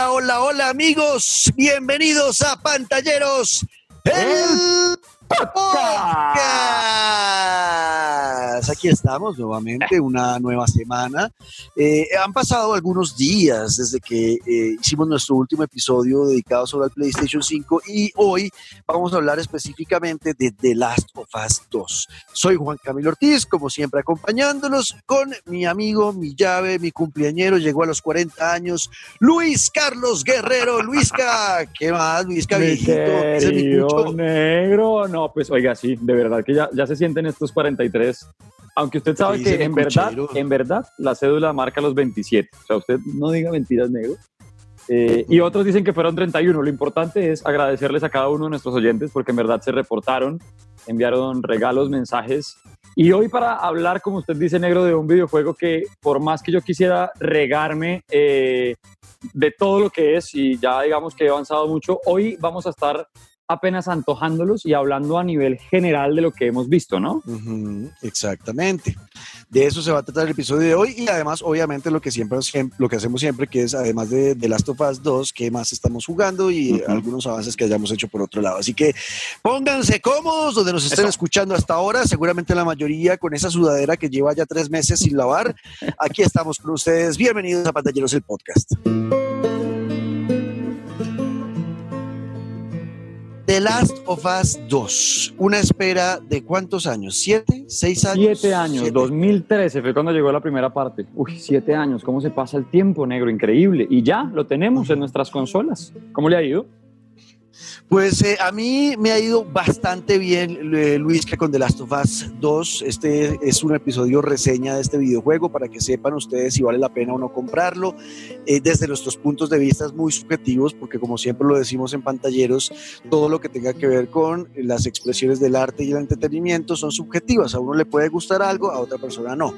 Hola, hola, hola amigos, bienvenidos a Pantalleros, el podcast. Aquí estamos nuevamente, una nueva semana. Eh, han pasado algunos días desde que eh, hicimos nuestro último episodio dedicado sobre el PlayStation 5 y hoy vamos a hablar específicamente de The Last of Us 2. Soy Juan Camilo Ortiz, como siempre acompañándolos con mi amigo, mi llave, mi cumpleañero, llegó a los 40 años, Luis Carlos Guerrero. Luisca, ¿qué más, Luisca viejito? Es mi negro, no, pues oiga, sí, de verdad que ya, ya se sienten estos 43. Aunque usted sabe que en verdad, en verdad, la cédula marca los 27. O sea, usted no diga mentiras, negro. Eh, y otros dicen que fueron 31. Lo importante es agradecerles a cada uno de nuestros oyentes porque en verdad se reportaron, enviaron regalos, mensajes. Y hoy para hablar, como usted dice, negro, de un videojuego que por más que yo quisiera regarme eh, de todo lo que es y ya digamos que he avanzado mucho, hoy vamos a estar apenas antojándolos y hablando a nivel general de lo que hemos visto, ¿no? Exactamente. De eso se va a tratar el episodio de hoy y además, obviamente, lo que siempre, siem- lo que hacemos siempre, que es además de, de Last of Us 2, qué más estamos jugando y algunos avances que hayamos hecho por otro lado. Así que pónganse cómodos donde nos estén Eso. escuchando hasta ahora, seguramente la mayoría con esa sudadera que lleva ya tres meses sin lavar. Aquí estamos con ustedes. Bienvenidos a Pantalleros el Podcast. The Last of Us 2, una espera de cuántos años, siete, seis años. Siete años, Siete. 2013 fue cuando llegó la primera parte. Uy, siete años, ¿cómo se pasa el tiempo, negro? Increíble. Y ya lo tenemos en nuestras consolas. ¿Cómo le ha ido? Pues eh, a mí me ha ido bastante bien, eh, Luis, que con The Last of Us 2. Este es un episodio reseña de este videojuego para que sepan ustedes si vale la pena o no comprarlo. Eh, desde nuestros puntos de vista muy subjetivos, porque como siempre lo decimos en pantalleros, todo lo que tenga que ver con las expresiones del arte y el entretenimiento son subjetivas. A uno le puede gustar algo, a otra persona no.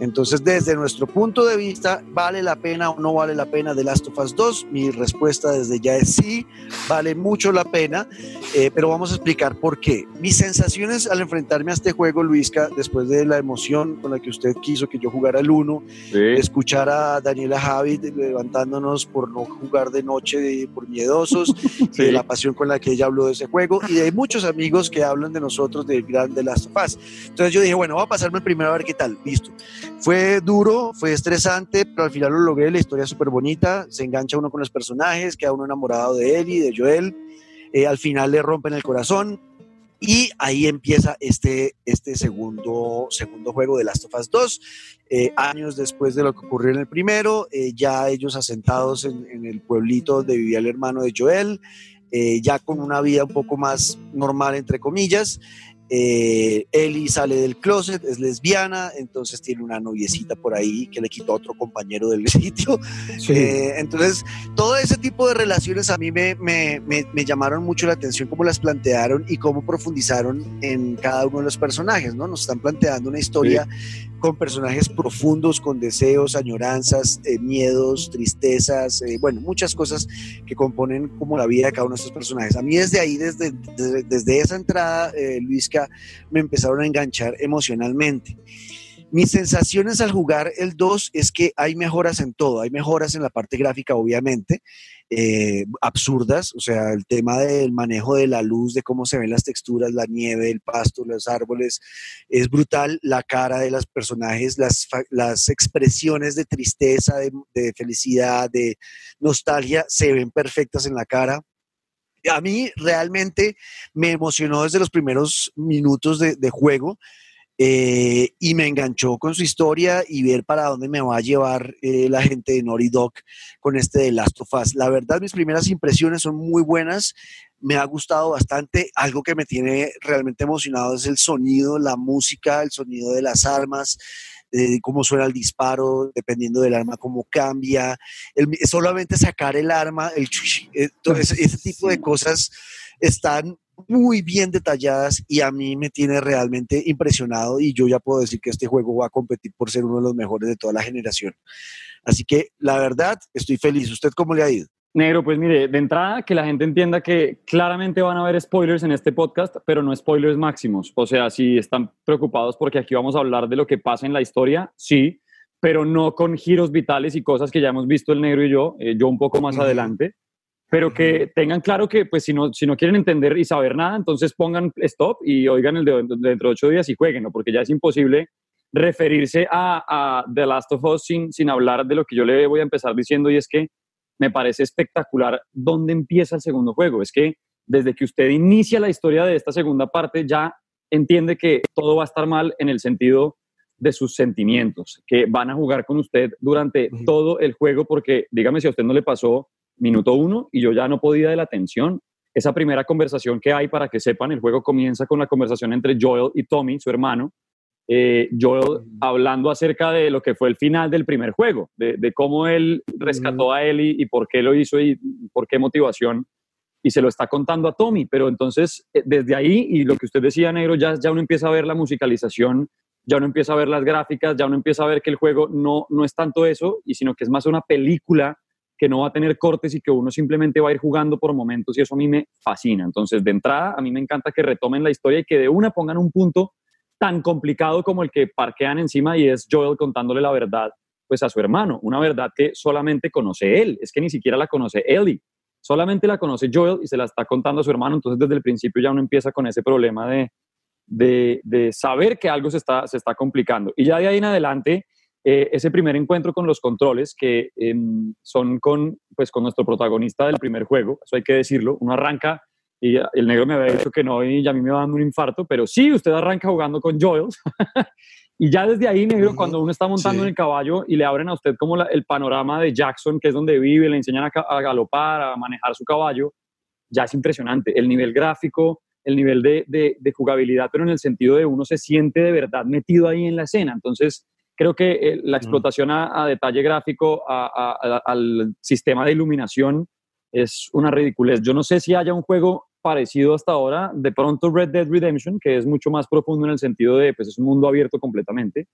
Entonces, desde nuestro punto de vista, ¿vale la pena o no vale la pena The Last of Us 2? Mi respuesta desde ya es sí, vale mucho la pena, eh, pero vamos a explicar por qué. Mis sensaciones al enfrentarme a este juego, Luisca, después de la emoción con la que usted quiso que yo jugara el 1, escuchar a Daniela Javid levantándonos por no jugar de noche de- por miedosos, Sí. de la pasión con la que ella habló de ese juego y de muchos amigos que hablan de nosotros del gran Last of Us. Entonces yo dije, bueno, voy a pasarme el primero a ver qué tal. Listo. Fue duro, fue estresante, pero al final lo logré. La historia es súper bonita. Se engancha uno con los personajes, queda uno enamorado de Ellie, de Joel. Eh, al final le rompen el corazón. Y ahí empieza este, este segundo, segundo juego de Last of Us 2. Eh, años después de lo que ocurrió en el primero, eh, ya ellos asentados en, en el pueblito donde vivía el hermano de Joel, ya con una vida un poco más normal, entre comillas. Eh, Ellie sale del closet, es lesbiana, entonces tiene una noviecita por ahí que le quitó a otro compañero del sitio. Eh, entonces, todo ese tipo de relaciones a mí me, me- me- me llamaron mucho la atención, cómo las plantearon y cómo profundizaron en cada uno de los personajes, ¿no? Nos están planteando una historia con personajes profundos, con deseos, añoranzas, eh, miedos, tristezas, eh, bueno, muchas cosas que componen como la vida de cada uno de estos personajes. A mí desde ahí, desde, desde, desde esa entrada, eh, Me empezaron a enganchar emocionalmente. Mis sensaciones al jugar el 2 es que hay mejoras en todo, hay mejoras en la parte gráfica, obviamente, eh, absurdas, o sea, el tema del manejo de la luz, de cómo se ven las texturas, la nieve, el pasto, los árboles, es brutal, la cara de los personajes, las, expresiones de tristeza, de felicidad, de nostalgia, se ven perfectas en la cara. A mí realmente me emocionó desde los primeros minutos de, juego eh, y me enganchó con su historia y ver para dónde me va a llevar eh, la gente de Naughty Dog con este de Last of Us. La verdad, mis primeras impresiones son muy buenas. Me ha gustado bastante. Algo que me tiene realmente emocionado es el sonido, la música, el sonido de las armas, eh, cómo suena el disparo, dependiendo del arma, cómo cambia. El- solamente sacar el arma, el eh, todo ese, ese tipo de cosas están muy bien detalladas y a mí me tiene realmente impresionado y yo ya puedo decir que este juego va a competir por ser uno de los mejores de toda la generación. Así que la verdad, estoy feliz. ¿Usted cómo le ha ido? Negro, pues mire, de entrada que la gente entienda que claramente van a haber spoilers en este podcast, pero no spoilers máximos. O sea, si están preocupados porque aquí vamos a hablar de lo que pasa en la historia, sí, pero no con giros vitales y cosas que ya hemos visto el negro y yo, eh, yo un poco más adelante, pero que tengan claro que pues si no, si no quieren entender y saber nada, entonces pongan stop y oigan el de dentro de ocho días y jueguen, porque ya es imposible referirse a, The Last of Us sin, sin hablar de lo que yo le voy a empezar diciendo y es que me parece espectacular dónde empieza el segundo juego. Es que desde que usted inicia la historia de esta segunda parte ya entiende que todo va a estar mal en el sentido de sus sentimientos, que van a jugar con usted durante todo el juego, porque dígame si a usted no le pasó minuto uno y yo ya no podía de la tensión. Esa primera conversación que hay, para que sepan, el juego comienza con la conversación entre Joel y Tommy, su hermano. Eh, Joel hablando acerca de lo que fue el final del primer juego, de, cómo él rescató a Ellie y por qué lo hizo y por qué motivación y se lo está contando a Tommy, pero entonces eh, desde ahí y lo que usted decía, Negro, ya, ya uno empieza a ver la musicalización, ya uno empieza a ver las gráficas, ya uno empieza a ver que el juego no, no es tanto eso, y sino que es más una película que no va a tener cortes y que uno simplemente va a ir jugando por momentos y eso a mí me fascina. Entonces, de entrada, a mí me encanta que retomen la historia y que de una pongan un punto tan complicado como el que parquean encima y es Joel contándole la verdad pues a su hermano, una verdad que solamente conoce él, es que ni siquiera la conoce Ellie. Solamente la conoce Joel y se la está contando a su hermano, entonces desde el principio ya uno empieza con ese problema de, de, saber que algo se está, se está complicando. Y ya de ahí en adelante, eh, ese primer encuentro con los controles, que em, son con, pues, con nuestro protagonista del primer juego, eso hay que decirlo, uno arranca y el negro me había dicho que no y a mí me va dando un infarto, pero sí, usted arranca jugando con Joel Y ya desde ahí, negro, cuando uno está montando en el caballo y le abren a usted como el panorama de Jackson, que es donde vive, le enseñan a, galopar, a manejar su caballo, ya es impresionante. El nivel gráfico, el nivel de, de, jugabilidad, pero en el sentido de uno se siente de verdad metido ahí en la escena. Entonces, creo que eh, la explotación a, detalle gráfico, al sistema de iluminación, es una ridiculez. Yo no sé si haya un juego parecido hasta ahora, de pronto Red Dead Redemption, que es mucho más profundo en el sentido de, pues es un mundo abierto completamente,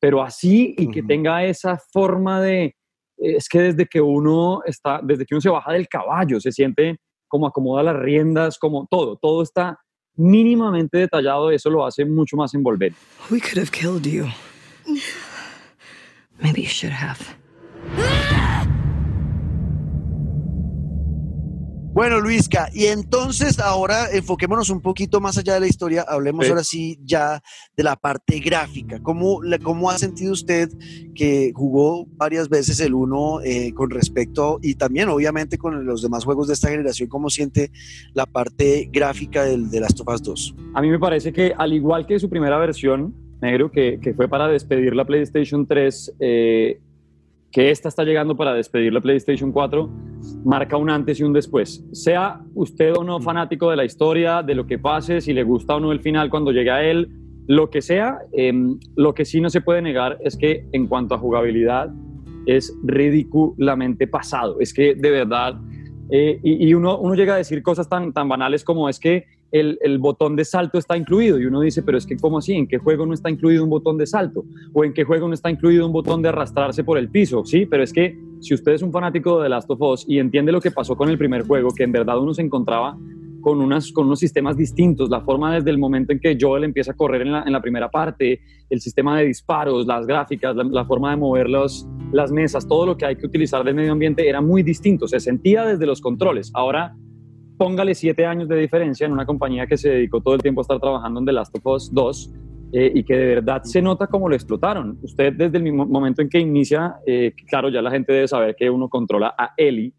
pero así y que tenga esa forma de, es que desde que uno está, desde que uno se baja del caballo, se siente como acomoda las riendas, como todo, todo está mínimamente detallado, eso lo hace mucho más envolvente. We could have killed you. Maybe you should have. Bueno, Luisca, y entonces ahora enfoquémonos un poquito más allá de la historia, hablemos ahora sí ya de la parte gráfica. ¿Cómo, ¿Cómo ha sentido usted que jugó varias veces el 1 eh, con respecto, y también obviamente con los demás juegos de esta generación, cómo siente la parte gráfica del, de Last of Us 2? A mí me parece que al igual que su primera versión, Negro, que, que fue para despedir la PlayStation 3, eh, que esta está llegando para despedir la PlayStation 4, marca un antes y un después. Sea usted o no mm. fanático de la historia, de lo que pase, si le gusta o no el final cuando llegue a él, lo que sea, em, lo que sí no se puede negar es que en cuanto a jugabilidad es ridículamente pasado. Es que de verdad, eh, y, uno, uno llega a decir cosas tan, tan banales como es que el, botón de salto está incluido. Y uno dice, pero es que ¿cómo así? ¿En qué juego no está incluido un botón de salto? ¿O en qué juego no está incluido un botón de arrastrarse por el piso? Sí, pero es que si usted es un fanático de The Last of Us y entiende lo que pasó con el primer juego, que en verdad uno se encontraba con, unas, con unos sistemas distintos, la forma desde el momento en que Joel empieza a correr en la, primera parte, el sistema de disparos, las gráficas, la, forma de mover las mesas, todo lo que hay que utilizar del medio ambiente era muy distinto, se sentía desde los controles. Ahora póngale siete años de diferencia en una compañía que se dedicó todo el tiempo a estar trabajando en The Last of Us 2 eh, y que de verdad se nota cómo lo explotaron. Usted desde el mismo momento en que inicia, eh, claro, ya la gente debe saber que uno controla a Ellie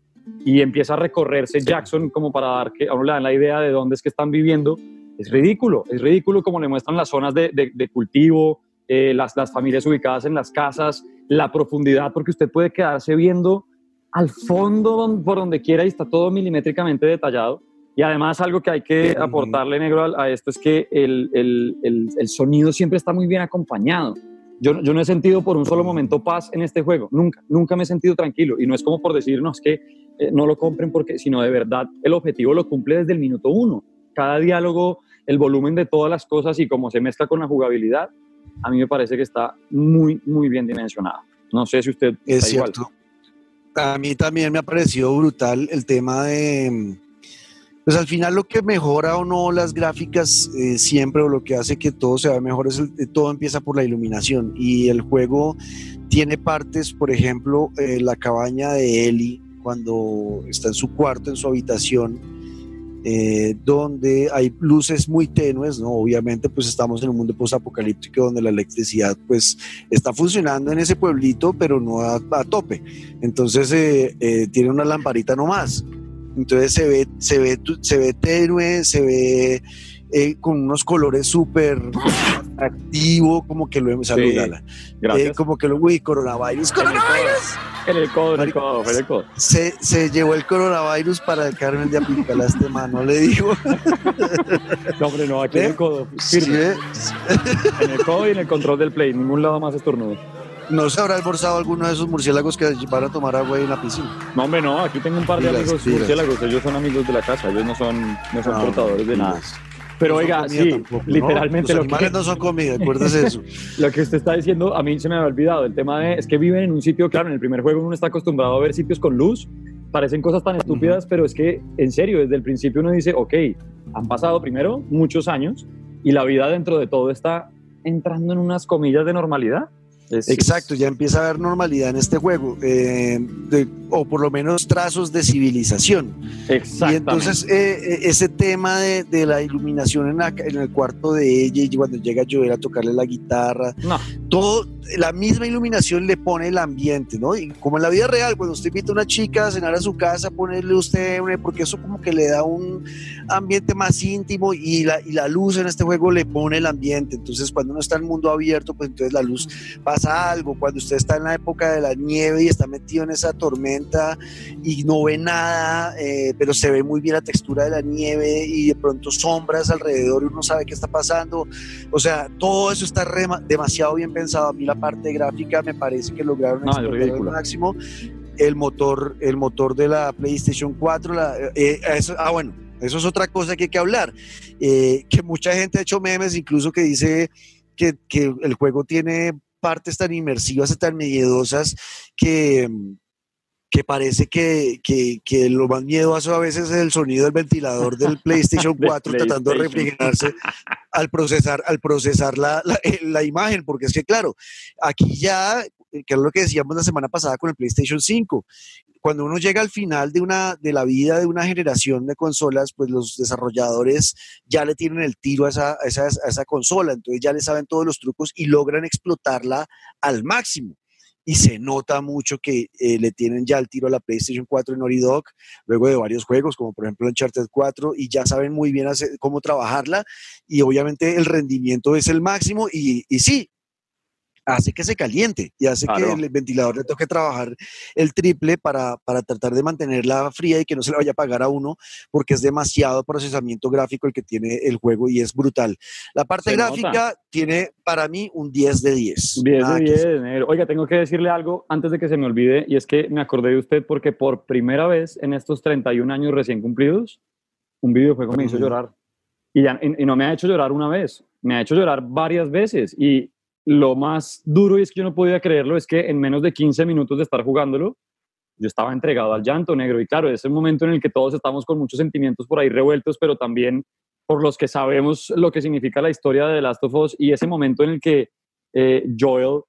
y empieza a recorrerse Jackson como para dar que a uno le dan la idea de dónde es que están viviendo. Es ridículo, es ridículo como le muestran las zonas de, de, cultivo, eh, las, las familias ubicadas en las casas, la profundidad, porque usted puede quedarse viendo al fondo por donde quiera y está todo milimétricamente detallado. Y además algo que hay que aportarle negro a, esto es que el, el, el, sonido siempre está muy bien acompañado. Yo, yo, no he sentido por un solo momento paz en este juego, nunca, nunca me he sentido tranquilo. Y no es como por decirnos que eh, no lo compren porque, sino de verdad el objetivo lo cumple desde el minuto uno. Cada diálogo, el volumen de todas las cosas y cómo se mezcla con la jugabilidad, a mí me parece que está muy, muy bien dimensionado. No sé si usted es cierto. A mí también me ha parecido brutal el tema de, Pues al final lo que mejora o no las gráficas eh, siempre o lo que hace que todo se vea mejor es el, todo empieza por la iluminación. Y el juego tiene partes, por ejemplo, eh, la cabaña de Ellie cuando está en su cuarto, en su habitación, eh, donde hay luces muy tenues, ¿no? Obviamente, pues estamos en un mundo postapocalíptico donde la electricidad, pues, está funcionando en ese pueblito, pero no a, tope. Entonces, tiene una lamparita nomás. Entonces se ve, se ve, se ve tenue, se ve eh, con unos colores súper activo, como que lo hemos saludado. Eh, como que lo, uy, coronavirus, coronavirus. En el codo, en el codo, en el codo. Se, se llevó el coronavirus para el Carmen de aplicar a este mano, le digo. No, hombre, no, aquí en el codo. Firme. En el codo y en el control del play, ningún lado más estornudo. ¿No se habrá almorzado alguno de esos murciélagos que van a tomar agua en la piscina? No, hombre, no. Aquí tengo un par de amigos murciélagos. Ellos son amigos de la casa. Ellos no son, no son portadores de nada. Pero oiga, sí, literalmente Los animales no son comida, acuérdese eso. lo que usted está diciendo, a mí se me había olvidado. El tema de, es que viven en un sitio, claro, en el primer juego uno está acostumbrado a ver sitios con luz. Parecen cosas tan estúpidas, pero es que, en serio, desde el principio uno dice, ok, han pasado primero muchos años y la vida dentro de todo está entrando en unas comillas de normalidad. Exacto, ya empieza a haber normalidad en este juego, eh, o por lo menos trazos de civilización. Exacto. Y entonces eh, eh, ese tema de, la iluminación en, en, el cuarto de ella y cuando llega Joel a tocarle la guitarra, no. todo, la misma iluminación le pone el ambiente, ¿no? Y como en la vida real, cuando usted invita a una chica a cenar a su casa, ponerle usted, porque eso como que le da un ambiente más íntimo y la, y la luz en este juego le pone el ambiente. Entonces cuando uno está en el mundo abierto, pues entonces la luz pasa algo. Cuando usted está en la época de la nieve y está metido en esa tormenta y no ve nada, eh, pero se ve muy bien la textura de la nieve y de pronto sombras alrededor y uno sabe qué está pasando. O sea, todo eso está demasiado bien pensado. A mí la parte gráfica me parece que lograron no, el máximo. El motor, el motor de la PlayStation 4, la, eh, eso, ah bueno, eso es otra cosa que hay que hablar. Eh, que mucha gente ha hecho memes, incluso que dice que, que el juego tiene partes tan inmersivas y tan miedosas que, que parece que, que, que, lo más miedoso a veces es el sonido del ventilador del PlayStation 4 tratando de refrigerarse al procesar, al procesar la, eh, la, imagen, porque es que claro, aquí ya, eh, que es lo que decíamos la semana pasada con el PlayStation 5, cuando uno llega al final de, una, de la vida de una generación de consolas, pues los desarrolladores ya le tienen el tiro a esa, a esa, a esa consola, entonces ya le saben todos los trucos y logran explotarla al máximo. Y se nota mucho que eh, le tienen ya el tiro a la PlayStation 4 en Naughty Dog, luego de varios juegos, como por ejemplo Uncharted 4, y ya saben muy bien cómo trabajarla, y obviamente el rendimiento es el máximo, y, y sí, hace que se caliente y hace que el ventilador le toque trabajar el triple para, para, tratar de mantenerla fría y que no se le vaya a apagar a uno, porque es demasiado procesamiento gráfico el que tiene el juego y es brutal. La parte gráfica tiene para mí un 10 de 10. 10 de 10. Oiga, tengo que decirle algo antes de que se me olvide, y es que me acordé de usted porque por primera vez en estos 31 años recién cumplidos, un videojuego me hizo llorar. Y, y no me ha hecho llorar una vez, me ha hecho llorar varias veces. Y lo más duro, y es que yo no podía creerlo, es que en menos de 15 minutos de estar jugándolo, yo estaba entregado al llanto negro. Y claro, es el momento en el que todos estamos con muchos sentimientos por ahí revueltos, pero también por los que sabemos lo que significa la historia de The Last of Us y ese momento en el que eh, Joel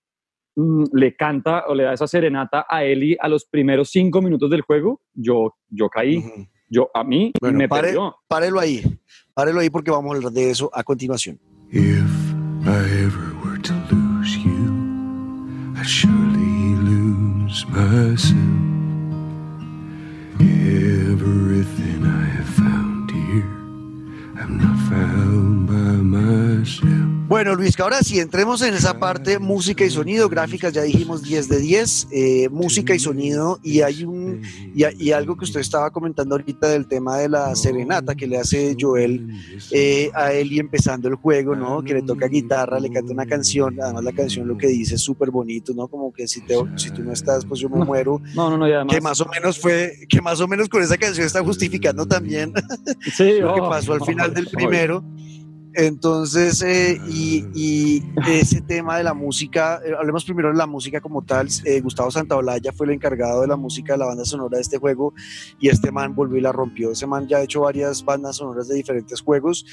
mm, le canta o le da esa serenata a Ellie a los primeros cinco minutos del juego, yo, yo caí. Yo, a mí me pare, Párelo ahí, párelo ahí porque vamos a hablar de eso a continuación. To lose you, I surely lose myself. Everything I have found here, I've not found by myself. Bueno, Luis, que ahora sí, entremos en esa parte música y sonido, gráficas, ya dijimos 10 de 10, eh, música y sonido, y hay un y, algo que usted estaba comentando ahorita del tema de la serenata que le hace Joel eh, a él y empezando el juego, ¿no? Que le toca guitarra, le canta una canción, además la canción lo que dice es súper bonito, ¿no? Como que si, te, si tú no estás, pues yo me muero. No, no, no, ya Que más o menos fue, que más o menos con esa canción está justificando también lo que oh, pasó al final del primero. Entonces, eh, y, ese tema de la música, eh, hablemos primero de la música como tal. Eh, Gustavo Santaolalla fue el encargado de la música de la banda sonora de este juego y este man volvió y la rompió. Ese man ya ha hecho varias bandas sonoras de diferentes juegos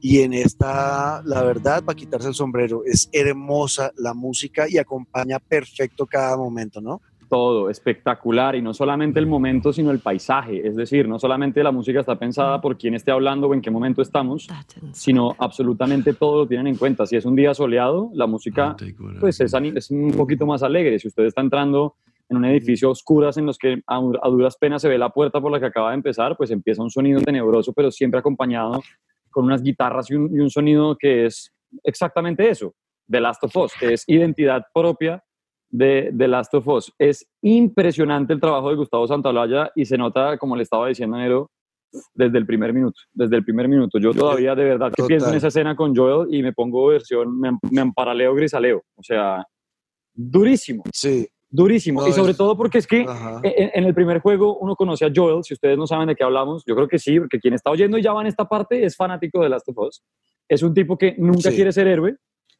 y en esta, la verdad, para quitarse el sombrero, es hermosa la música y acompaña perfecto cada momento, ¿no? Todo espectacular y no solamente el momento, sino el paisaje. Es decir, no solamente la música está pensada por quién esté hablando o en qué momento estamos, sino absolutamente todo lo tienen en cuenta. Si es un día soleado, la música pues es, es un poquito más alegre. Si usted está entrando en un edificio oscuras en los que a, duras penas se ve la puerta por la que acaba de empezar, pues empieza un sonido tenebroso, pero siempre acompañado con unas guitarras y un, y un sonido que es exactamente eso, de Last of Us, que es identidad propia de The Last of Us. Es impresionante el trabajo de Gustavo Santaolalla y se nota, como le estaba diciendo Nero, desde el primer minuto, desde el primer minuto. Yo todavía de verdad que pienso en esa escena con Joel y me pongo versión, me, me amparaleo grisaleo, o sea, durísimo. Sí. Durísimo. y sobre todo porque es que en, en, el primer juego uno conoce a Joel, si ustedes no saben de qué hablamos, yo creo que sí, porque quien está oyendo y ya va en esta parte es fanático de Last of Us. Es un tipo que nunca quiere ser héroe,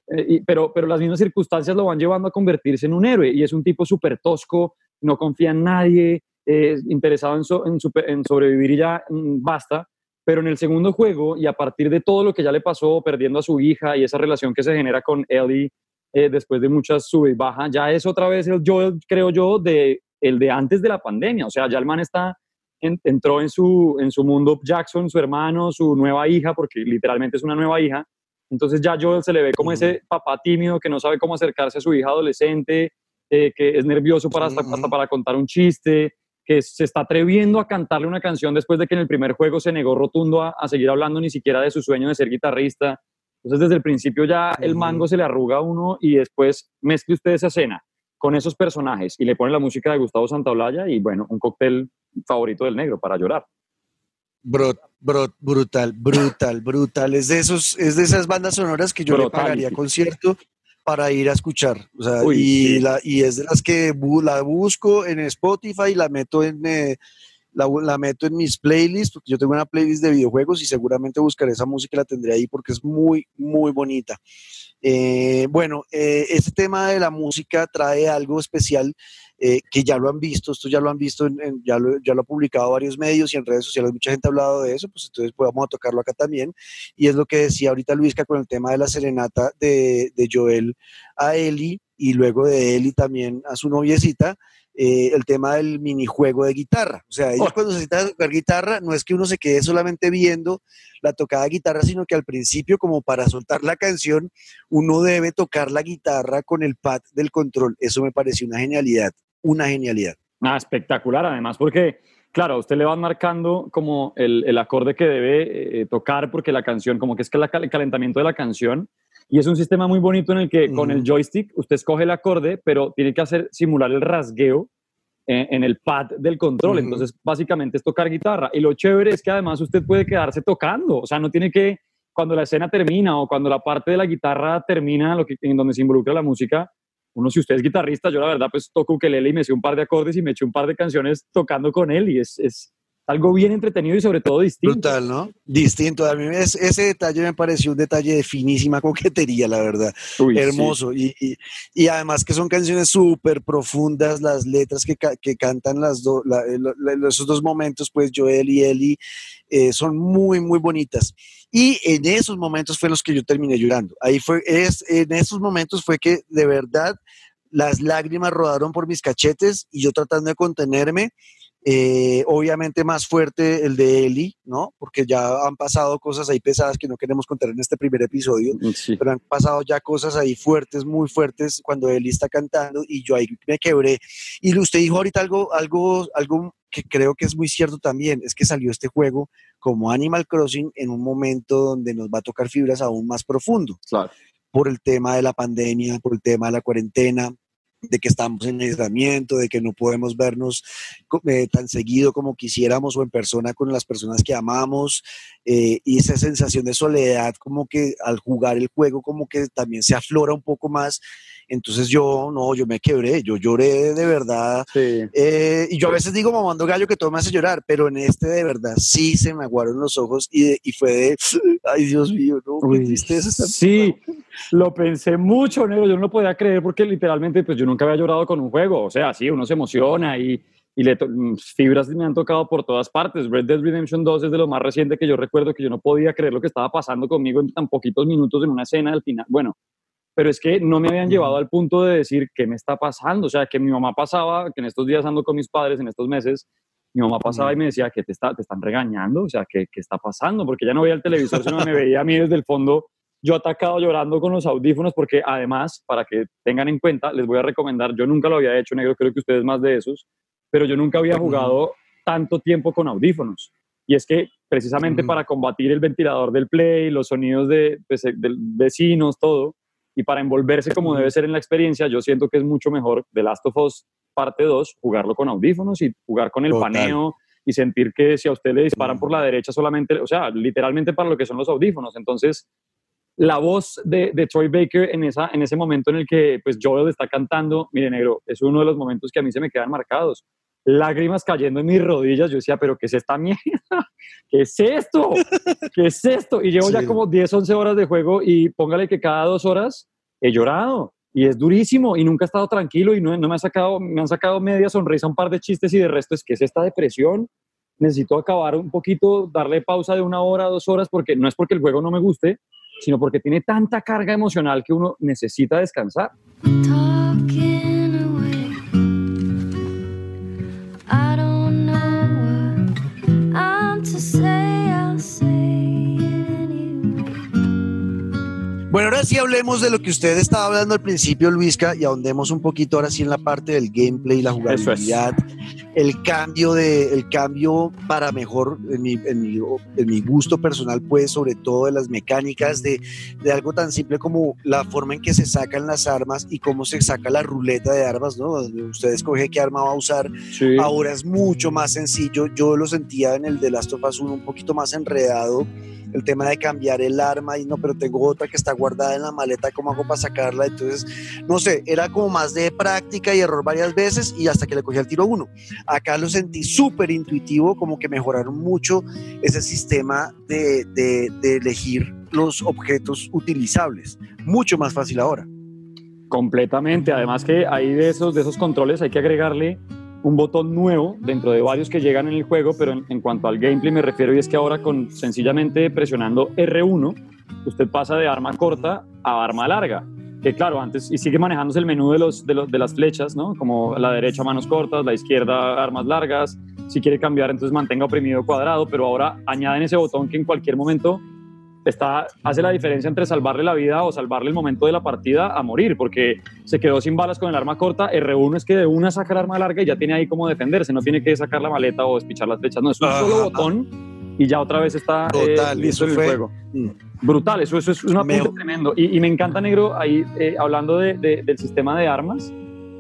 eh, pero, pero las mismas circunstancias lo van llevando a convertirse en un héroe y es un tipo súper tosco, no confía en nadie, es interesado en, sobrevivir y ya mm, basta. Pero en el segundo juego y a partir de todo lo que ya le pasó, perdiendo a su hija y esa relación que se genera con Ellie eh, después de muchas sube y baja, ya es otra vez el yo, creo yo, de el de antes de la pandemia. O sea, ya el man está, entró en su, en su mundo Jackson, su hermano, su nueva hija, porque literalmente es una nueva hija, entonces ya Joel se le ve como ese papá tímido que no sabe cómo acercarse a su hija adolescente, eh, que es nervioso para hasta, para contar un chiste, que se está atreviendo a cantarle una canción después de que en el primer juego se negó rotundo a, seguir hablando ni siquiera de su sueño de ser guitarrista. Entonces desde el principio ya el mango se le arruga a uno y después mezcle usted esa escena con esos personajes y le pone la música de Gustavo Santaolalla y bueno, un cóctel favorito del negro para llorar brutal, brutal, brutal. Es de, esos, es de esas bandas sonoras que yo le pagaría concierto para ir a escuchar. O sea, y, la, y es de las que la busco en Spotify, la meto en, eh, la, meto en mis playlists, porque yo tengo una playlist de videojuegos y seguramente buscaré esa música y la tendré ahí porque es muy, muy bonita. Eh, bueno, eh, este tema de la música trae algo especial eh, que ya lo han visto, esto ya lo han visto, ya, lo, ya lo ha publicado varios medios y en redes sociales mucha gente ha hablado de eso, pues entonces pues vamos a tocarlo acá también. Y es lo que decía ahorita Luisca con el tema de la serenata de, de Joel a Eli y luego de Eli también a su noviecita. Eh, el tema del minijuego de guitarra. O sea, ellos oh. cuando se sientan a tocar guitarra, no es que uno se quede solamente viendo la tocada de guitarra, sino que al principio, como para soltar la canción, uno debe tocar la guitarra con el pad del control. Eso me pareció una genialidad, una genialidad. Ah, espectacular, además, porque, claro, a usted le van marcando como el, el acorde que debe eh, tocar, porque la canción, como que es que el calentamiento de la canción, y es un sistema muy bonito en el que con el joystick usted escoge el acorde, pero tiene que hacer simular el rasgueo en, el pad del control. Entonces, básicamente es tocar guitarra. Y lo chévere es que además usted puede quedarse tocando. O sea, no tiene que, cuando la escena termina o cuando la parte de la guitarra termina, lo que, en donde se involucra la música, uno, si usted es guitarrista, yo la verdad, pues toco ukelele y me sé un par de acordes y me eché un par de canciones tocando con él y es, es algo bien entretenido y sobre todo distinto. Brutal, ¿no? Distinto. A mí ese detalle me pareció un detalle de finísima coquetería, la verdad. Hermoso. Y, y, además que son canciones súper profundas, las letras que, que cantan las eh, esos dos momentos, pues Joel y Eli, eh, son muy, muy bonitas. Y en esos momentos fue los que yo terminé llorando. Ahí fue, es, en esos momentos fue que de verdad las lágrimas rodaron por mis cachetes y yo tratando de contenerme eh, obviamente más fuerte el de Eli, ¿no? Porque ya han pasado cosas ahí pesadas que no queremos contar en este primer episodio, mm, pero han pasado ya cosas ahí fuertes, muy fuertes cuando Eli está cantando y yo ahí me quebré. Y usted dijo ahorita algo, algo, algo que creo que es muy cierto también, es que salió este juego como Animal Crossing en un momento donde nos va a tocar fibras aún más profundo. Por el tema de la pandemia, por el tema de la cuarentena, de que estamos en aislamiento, de que no podemos vernos eh, tan seguido como quisiéramos o en persona con las personas que amamos eh, y esa sensación de soledad como que al jugar el juego como que también se aflora un poco más. Entonces yo, no, yo me quebré, yo lloré de verdad. Eh, y yo a veces digo mamando gallo que todo me hace llorar, pero en este de verdad sí se me aguaron los ojos y, y fue de, ay Dios mío, no, Sí, lo pensé mucho, negro, yo no lo podía creer porque literalmente pues yo nunca había llorado con un juego, o sea, sí, uno se emociona y, y le mm, fibras me han tocado por todas partes. Red Dead Redemption 2 es de lo más reciente que yo recuerdo que yo no podía creer lo que estaba pasando conmigo en tan poquitos minutos en una escena al final. Bueno, pero es que no me habían llevado al punto de decir qué me está pasando, o sea, que mi mamá pasaba, que en estos días ando con mis padres, en estos meses, mi mamá pasaba y me decía que te, está, te están regañando, o sea, ¿qué, ¿qué está pasando? Porque ya no veía el televisor, sino me veía a mí desde el fondo yo atacado llorando con los audífonos porque además, para que tengan en cuenta, les voy a recomendar, yo nunca lo había hecho, negro, creo que ustedes más de esos, pero yo nunca había jugado tanto tiempo con audífonos. Y es que precisamente para combatir el ventilador del play, los sonidos de, pues, de, vecinos, todo, y para envolverse como debe ser en la experiencia, yo siento que es mucho mejor The Last of Us parte 2, jugarlo con audífonos y jugar con el paneo y sentir que si a usted le disparan por la derecha solamente, o sea, literalmente para lo que son los audífonos. Entonces, la voz de, de, Troy Baker en, esa, en ese momento en el que pues Joel está cantando, mire negro, es uno de los momentos que a mí se me quedan marcados. Lágrimas cayendo en mis rodillas, yo decía, pero ¿qué es esta mierda? ¿Qué es esto? ¿Qué es esto? Y llevo ya como 10, 11 horas de juego y póngale que cada dos horas he llorado y es durísimo y nunca he estado tranquilo y no, no me, ha sacado, me han sacado media sonrisa, un par de chistes y de resto es que es esta depresión. Necesito acabar un poquito, darle pausa de una hora, dos horas, porque no es porque el juego no me guste, sino porque tiene tanta carga emocional que uno necesita descansar. Bueno, ahora sí hablemos de lo que usted estaba hablando al principio, Luisca, y ahondemos un poquito ahora sí en la parte del gameplay, la jugabilidad, el cambio de, el cambio para mejor en mi, en mi, en mi gusto personal, pues, sobre todo de las mecánicas, de, de, algo tan simple como la forma en que se sacan las armas y cómo se saca la ruleta de armas, ¿no? Usted escoge qué arma va a usar. Ahora es mucho más sencillo. Yo lo sentía en el de Last of Us 1 un poquito más enredado el tema de cambiar el arma y no, pero tengo otra que está guardada en la maleta, ¿cómo hago para sacarla? Entonces, no sé, era como más de práctica y error varias veces y hasta que le cogí el tiro uno. Acá lo sentí súper intuitivo, como que mejoraron mucho ese sistema de, de, elegir los objetos utilizables. Mucho más fácil ahora. Completamente. Además que ahí de esos, de esos controles hay que agregarle un botón nuevo dentro de varios que llegan en el juego, pero en, cuanto al gameplay me refiero y es que ahora con sencillamente presionando R1, usted pasa de arma corta a arma larga. Que claro, antes, y sigue manejándose el menú de, los, de, los, de las flechas, ¿no? Como la derecha manos cortas, la izquierda armas largas. Si quiere cambiar, entonces mantenga oprimido cuadrado, pero ahora añaden ese botón que en cualquier momento está, hace la diferencia entre salvarle la vida o salvarle el momento de la partida a morir, porque se quedó sin balas con el arma corta. R1 es que de una saca el arma larga y ya tiene ahí como defenderse, no tiene que sacar la maleta o despichar las flechas, no, es un solo botón y ya otra vez está eh, listo en el juego. Mm. Brutal, eso, eso es un apunte tremendo. Y, me encanta, Negro, ahí eh, hablando de, del sistema de armas,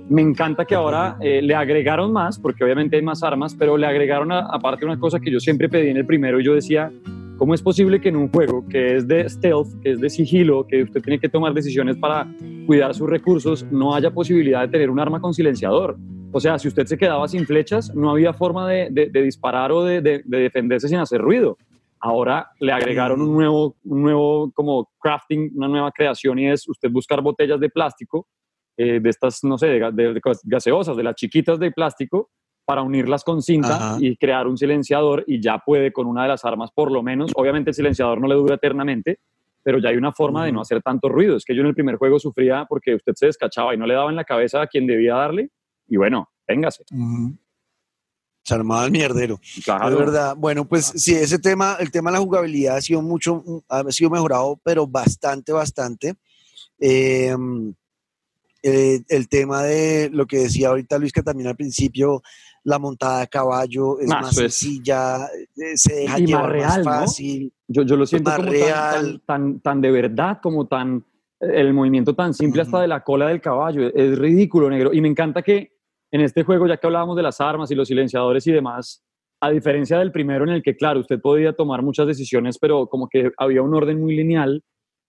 me encanta que ahora eh, le agregaron más, porque obviamente hay más armas, pero le agregaron aparte una cosa que yo siempre pedí en el primero y yo decía, ¿Cómo es posible que en un juego que es de stealth, que es de sigilo, que usted tiene que tomar decisiones para cuidar sus recursos, no haya posibilidad de tener un arma con silenciador? O sea, si usted se quedaba sin flechas, no había forma de, disparar o de, defenderse sin hacer ruido. Ahora le agregaron un nuevo, un nuevo como crafting, una nueva creación y es usted buscar botellas de plástico, eh, de estas, no sé, de gaseosas, de las chiquitas de plástico, para unirlas con cinta y crear un silenciador y ya puede con una de las armas por lo menos, obviamente el silenciador no le dura eternamente, pero ya hay una forma de no hacer tanto ruido. Es que yo en el primer juego sufría porque usted se descachaba y no le daba en la cabeza a quien debía darle y bueno, véngase. Se armaba el mierdero. Claro. Es verdad. Bueno, pues sí, ese tema, el tema de la jugabilidad ha sido mucho, ha sido mejorado, pero bastante, bastante. Em, eh, el tema de lo que decía ahorita Luis, que también al principio la montada a caballo es más sencilla, eh, se deja llevar más, real, fácil. Yo, yo, lo siento como real. Tan, tan, tan, de verdad, como tan, el movimiento tan simple hasta de la cola del caballo. Es ridículo, negro. Y me encanta que en este juego, ya que hablábamos de las armas y los silenciadores y demás, a diferencia del primero en el que, claro, usted podía tomar muchas decisiones, pero como que había un orden muy lineal,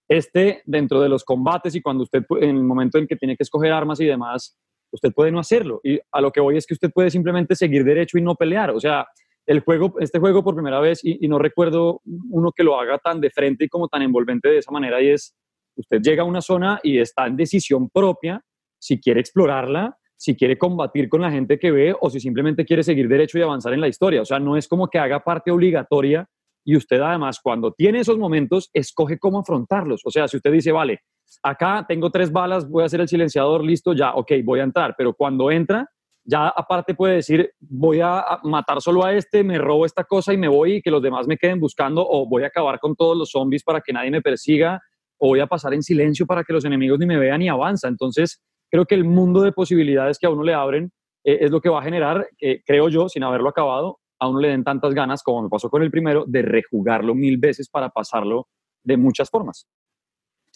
este, dentro de los combates y cuando usted, en el momento en que tiene que escoger armas y demás, usted puede no hacerlo. Y a lo que voy es que usted puede simplemente seguir derecho y no pelear. O sea, el juego, este juego por primera vez, y, no recuerdo uno que lo haga tan de frente y como tan envolvente de esa manera, y es, usted llega a una zona y está en decisión propia si quiere explorarla, si quiere combatir con la gente que ve o si simplemente quiere seguir derecho y avanzar en la historia. O sea, no es como que haga parte obligatoria y usted además cuando tiene esos momentos escoge cómo afrontarlos. O sea, si usted dice, vale, acá tengo tres balas, voy a hacer el silenciador, listo, ya, ok, voy a entrar, pero cuando entra, ya aparte puede decir, voy a matar solo a este, me robo esta cosa y me voy y que los demás me queden buscando, o voy a acabar con todos los zombies para que nadie me persiga, o voy a pasar en silencio para que los enemigos ni me vean y avanza. Entonces, creo que el mundo de posibilidades que a uno le abren eh, es lo que va a generar, que creo yo, sin haberlo acabado, a uno le den tantas ganas, como me pasó con el primero, de rejugarlo mil veces para pasarlo de muchas formas.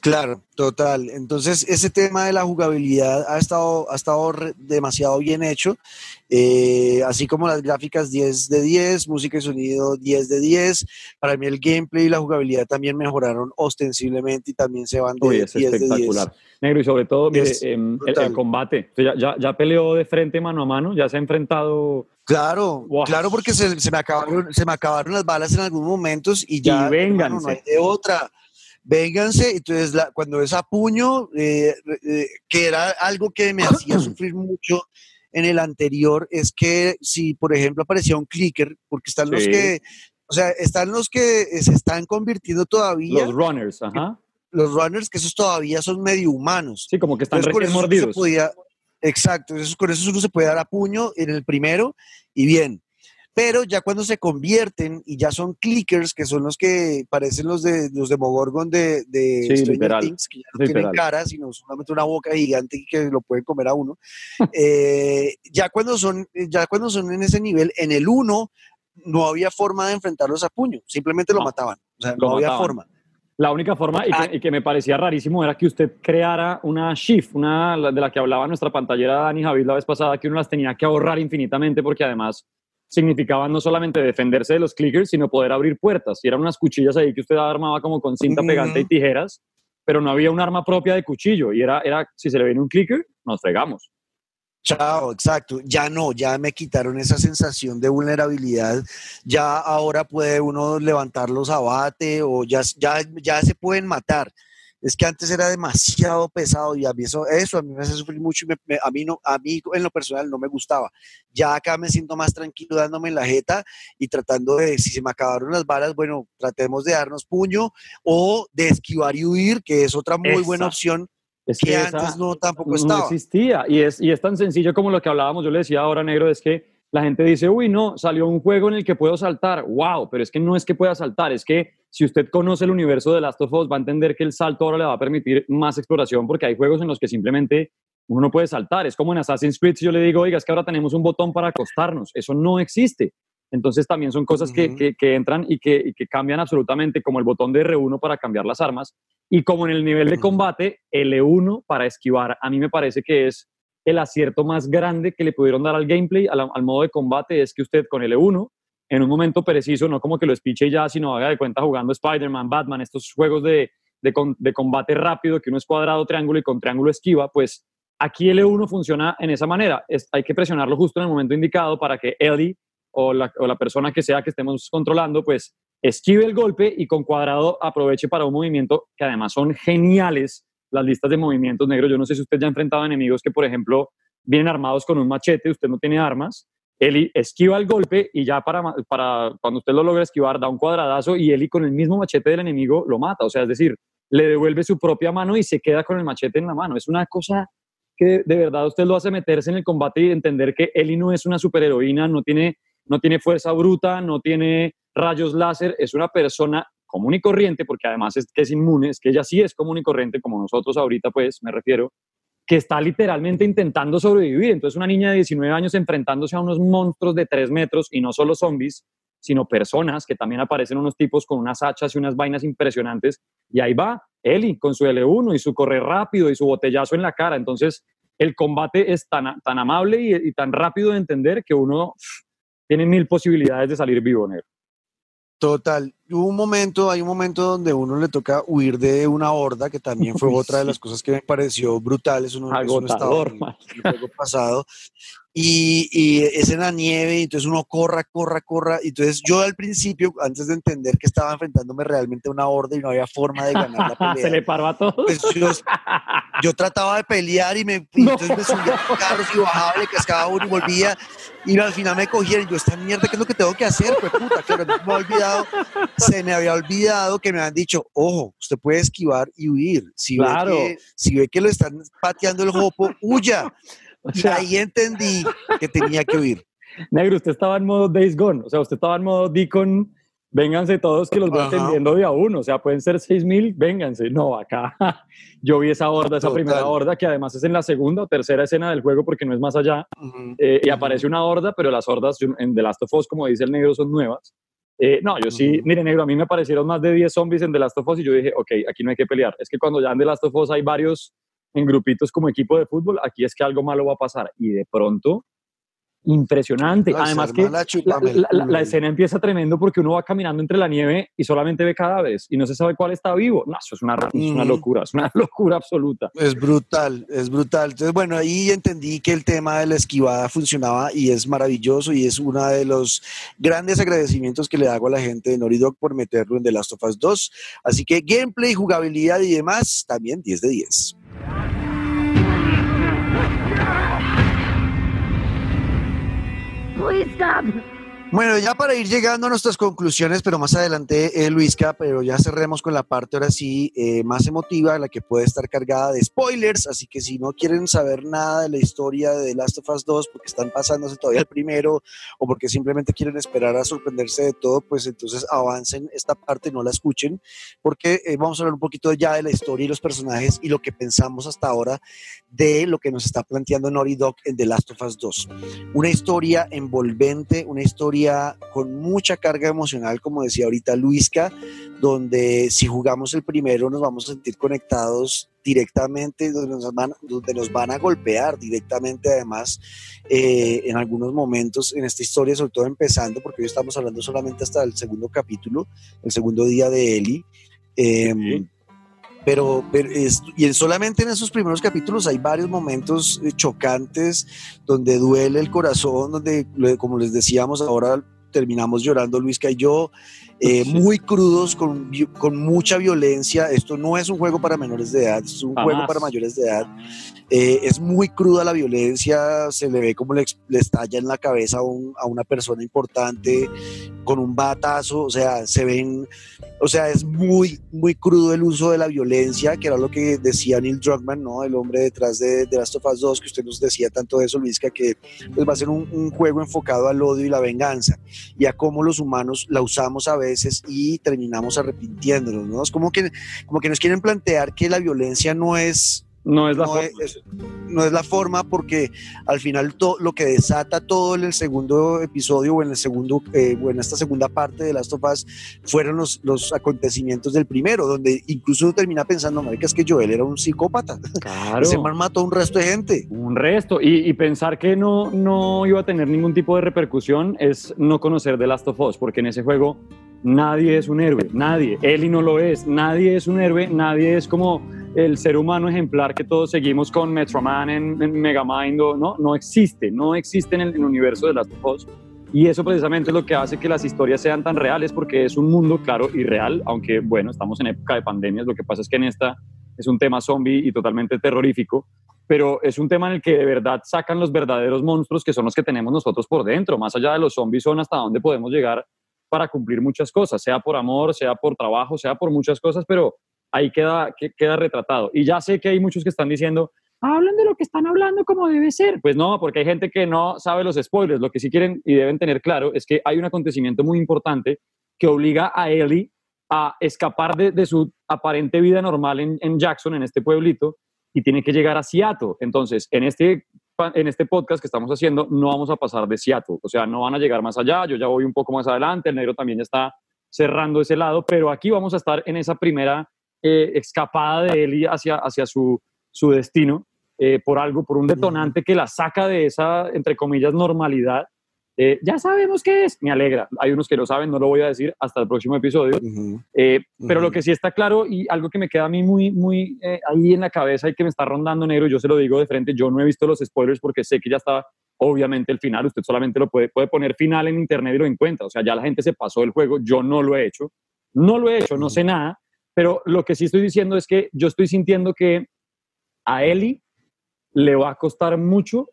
Claro, total. Entonces, ese tema de la jugabilidad ha estado, ha estado demasiado bien hecho, eh, así como las gráficas 10 de 10, música y sonido 10 de 10. Para mí el gameplay y la jugabilidad también mejoraron ostensiblemente y también se van de Uy, es 10 espectacular. De 10. Negro, y sobre todo, mire, em, el, combate. Ya, ya, ya, peleó de frente mano a mano, ya se ha enfrentado. Claro, claro, porque se, se, me acabaron, se me acabaron las balas en algunos momentos y ya y vengan, no hay de otra vénganse. Entonces, la, cuando es a puño, eh, eh, que era algo que me hacía sufrir mucho en el anterior, es que si, por ejemplo, aparecía un clicker, porque están los que, o sea, están los que se están convirtiendo todavía. Los runners, ajá. Los runners, que esos todavía son medio humanos. Sí, como que están recién mordidos. exacto, eso, con eso uno se puede dar a puño en el primero y bien pero ya cuando se convierten y ya son clickers, que son los que parecen los de los Demogorgon de, de Stranger Things, que ya no tienen cara, sino solamente una boca gigante y que lo pueden comer a uno, eh, ya, cuando son, ya cuando son en ese nivel, en el 1 no había forma de enfrentarlos a puño, simplemente lo mataban, o sea, no había forma. La única forma, y que, ah. y que, me parecía rarísimo, era que usted creara una shift, una de la que hablaba nuestra pantallera Dani Javid la vez pasada, que uno las tenía que ahorrar infinitamente porque además significaba no solamente defenderse de los clickers, sino poder abrir puertas. Y eran unas cuchillas ahí que usted armaba como con cinta pegante y tijeras, pero no había un arma propia de cuchillo. Y era, era si se le viene un clicker, nos fregamos. Chao, exacto. Ya no, ya me quitaron esa sensación de vulnerabilidad. Ya ahora puede uno levantar los abate o ya, ya, ya se pueden matar es que antes era demasiado pesado y a mí eso, eso a mí me hace sufrir mucho y a, mí no, a mí en lo personal no me gustaba. Ya acá me siento más tranquilo dándome en la jeta y tratando de, si se me acabaron las balas, bueno, tratemos de darnos puño o de esquivar y huir, que es otra muy buena opción. que, antes no tampoco estaba. No existía y es, y es tan sencillo como lo que hablábamos, yo le decía ahora, negro, es que la gente dice, uy, no, salió un juego en el que puedo saltar. Wow, pero es que no es que pueda saltar, es que si usted conoce el universo de Last of Us, va a entender que el salto ahora le va a permitir más exploración porque hay juegos en los que simplemente uno no puede saltar. Es como en Assassin's Creed, si yo le digo, oiga, es que ahora tenemos un botón para acostarnos. Eso no existe. Entonces también son cosas que, que, entran y que, y que, cambian absolutamente, como el botón de R1 para cambiar las armas y como en el nivel de combate, L1 para esquivar. A mí me parece que es el acierto más grande que le pudieron dar al gameplay, al, modo de combate, es que usted con L1, en un momento preciso, no como que lo espiche ya, sino haga de cuenta jugando Spider-Man, Batman, estos juegos de, de, combate rápido, que uno es cuadrado, triángulo y con triángulo esquiva, pues aquí L1 funciona en esa manera. Hay que presionarlo justo en el momento indicado para que Ellie o la, o la persona que sea que estemos controlando, pues esquive el golpe y con cuadrado aproveche para un movimiento que además son geniales las listas de movimientos negros. Yo no sé si usted ya ha enfrentado enemigos que, por ejemplo, vienen armados con un machete, usted no tiene armas, Eli esquiva el golpe y ya para, para cuando usted lo logra esquivar da un cuadradazo y Eli con el mismo machete del enemigo lo mata. O sea, es decir, le devuelve su propia mano y se queda con el machete en la mano. Es una cosa que de verdad usted lo hace meterse en el combate y entender que Eli no es una superheroína, no tiene, no tiene fuerza bruta, no tiene rayos láser, es una persona común y corriente, porque además es que es inmune, es que ella sí es común y corriente, como nosotros ahorita, pues me refiero, que está literalmente intentando sobrevivir. Entonces, una niña de 19 años enfrentándose a unos monstruos de 3 metros y no solo zombies, sino personas, que también aparecen unos tipos con unas hachas y unas vainas impresionantes, y ahí va. Eli con su L1 y su correr rápido y su botellazo en la cara. Entonces, el combate es tan, tan amable y, tan rápido de entender que uno tiene mil posibilidades de salir vivo, negro. Total. Hubo un momento, hay un momento donde uno le toca huir de una horda, que también fue otra de las cosas que me pareció brutal. Es un, Agotador, juego pasado y, y, es en la nieve, y entonces uno corra, corra, corra. Y entonces yo al principio, antes de entender que estaba enfrentándome realmente a una horda y no había forma de ganar la pelea. Se le paró a todos. Pues yo, trataba de pelear y, me, entonces me subía a carros y bajaba, le cascaba uno y volvía. Y al final me cogían y yo, esta mierda, ¿qué es lo que tengo que hacer? Pues puta, claro, me había olvidado, se me había olvidado que me habían dicho, ojo, usted puede esquivar y huir. Si, claro. ve, que, si ve que lo están pateando el jopo, huya. O sea, ahí entendí que tenía que huir. Negro, usted estaba en modo Days Gone, o sea, usted estaba en modo Deacon, vénganse todos que los voy entendiendo de a uno, o sea, pueden ser seis mil, vénganse. No, acá yo vi esa horda, esa primera horda, que además es en la segunda o tercera escena del juego porque no es más allá, eh, y aparece una horda, pero las hordas en The Last of Us, como dice el negro, son nuevas. Eh, no, yo sí, mire negro, a mí me aparecieron más de 10 zombies en The Last of Us y yo dije, ok, aquí no hay que pelear. Es que cuando ya en The Last of Us hay varios en grupitos como equipo de fútbol, aquí es que algo malo va a pasar. Y de pronto, impresionante. Además que la, escena empieza tremendo porque uno va caminando entre la nieve y solamente ve cadáveres y no se sabe cuál está vivo. No, eso es una, una locura, es una locura absoluta. Es brutal, es brutal. Entonces, bueno, ahí entendí que el tema de la esquivada funcionaba y es maravilloso y es uno de los grandes agradecimientos que le hago a la gente de Noridog por meterlo en The Last of Us 2. Así que gameplay, jugabilidad y demás, también 10 de 10. Please stop. Bueno, ya para ir llegando a nuestras conclusiones, pero más adelante, eh, Luisca, pero ya cerremos con la parte ahora sí eh, más emotiva, la que puede estar cargada de spoilers, así que si no quieren saber nada de la historia de The Last of Us 2 porque están pasándose todavía el primero o porque simplemente quieren esperar a sorprenderse de todo, pues entonces avancen esta parte, no la escuchen, porque eh, vamos a hablar un poquito ya de la historia y los personajes y lo que pensamos hasta ahora de lo que nos está planteando Naughty Dog en The Last of Us 2. Una historia envolvente, una historia con mucha carga emocional, como decía ahorita Luisca, donde si jugamos el primero nos vamos a sentir conectados directamente, donde nos van, donde nos van a golpear directamente además eh, en algunos momentos en esta historia, sobre todo empezando, porque hoy estamos hablando solamente hasta el segundo capítulo, el segundo día de Eli. Em, pero, pero es, y solamente en esos primeros capítulos hay varios momentos eh, chocantes donde duele el corazón, donde, como les decíamos, ahora terminamos llorando Luisca y yo, eh, muy crudos, con, con, mucha violencia. Esto no es un juego para menores de edad, es un juego para mayores de edad. Eh, es muy cruda la violencia, se le ve como le, le estalla en la cabeza a, a, una persona importante con un batazo, o sea, se ven, o sea, es muy, muy crudo el uso de la violencia, que era lo que decía Neil Druckmann, ¿no? El hombre detrás de, de Last of Us 2, que usted nos decía tanto de eso, Luisca, que pues, va a ser un, un juego enfocado al odio y la venganza y a cómo los humanos la usamos a veces y terminamos arrepintiéndonos, ¿no? Es como que, como que nos quieren plantear que la violencia no es no es la forma. no es la forma porque al final lo que desata todo en el segundo episodio o en el segundo eh, o en esta segunda parte de Last of Us fueron los, los acontecimientos del primero, donde incluso uno termina pensando, marica, es que Joel era un psicópata. Claro. Ese man mató a un resto de gente. Un resto. Y, y, pensar que no, no iba a tener ningún tipo de repercusión es no conocer The Last of Us, porque en ese juego nadie es un héroe, nadie. Eli no lo es, nadie es un héroe, nadie es como el ser humano ejemplar que todos seguimos con Metro Man en, en Megamind, ¿no? No existe, no existe en el, universo de las dos. Y eso precisamente es lo que hace que las historias sean tan reales, porque es un mundo, claro, irreal, aunque, bueno, estamos en época de pandemias, lo que pasa es que en esta es un tema zombie y totalmente terrorífico, pero es un tema en el que de verdad sacan los verdaderos monstruos que son los que tenemos nosotros por dentro, más allá de los zombies son hasta dónde podemos llegar para cumplir muchas cosas, sea por amor, sea por trabajo, sea por muchas cosas, pero ahí queda, queda retratado. Y ya sé que hay muchos que están diciendo, hablan de lo que están hablando como debe ser. Pues no, porque hay gente que no sabe los spoilers. Lo que sí quieren y deben tener claro es que hay un acontecimiento muy importante que obliga a Ellie a escapar de, su aparente vida normal en, en, Jackson, en este pueblito, y tiene que llegar a Seattle. Entonces, en este, en este podcast que estamos haciendo, no vamos a pasar de Seattle. O sea, no van a llegar más allá. Yo ya voy un poco más adelante. El negro también está cerrando ese lado, pero aquí vamos a estar en esa primera eh, escapada de Ellie hacia, hacia su, su destino eh, por algo, por un detonante que la saca de esa, entre comillas, normalidad. Eh, ya sabemos qué es, me alegra. Hay unos que lo saben, no lo voy a decir hasta el próximo episodio. Pero lo que sí está claro y algo que me queda a mí muy, muy ahí en la cabeza y que me está rondando negro, yo se lo digo de frente, yo no he visto los spoilers porque sé que ya está obviamente el final, usted solamente lo puede, puede poner final en internet y lo encuentra. O sea, ya la gente se pasó el juego, yo no lo he hecho. No lo he hecho, no sé nada, pero lo que sí estoy diciendo es que yo estoy sintiendo que a Eli le va a costar mucho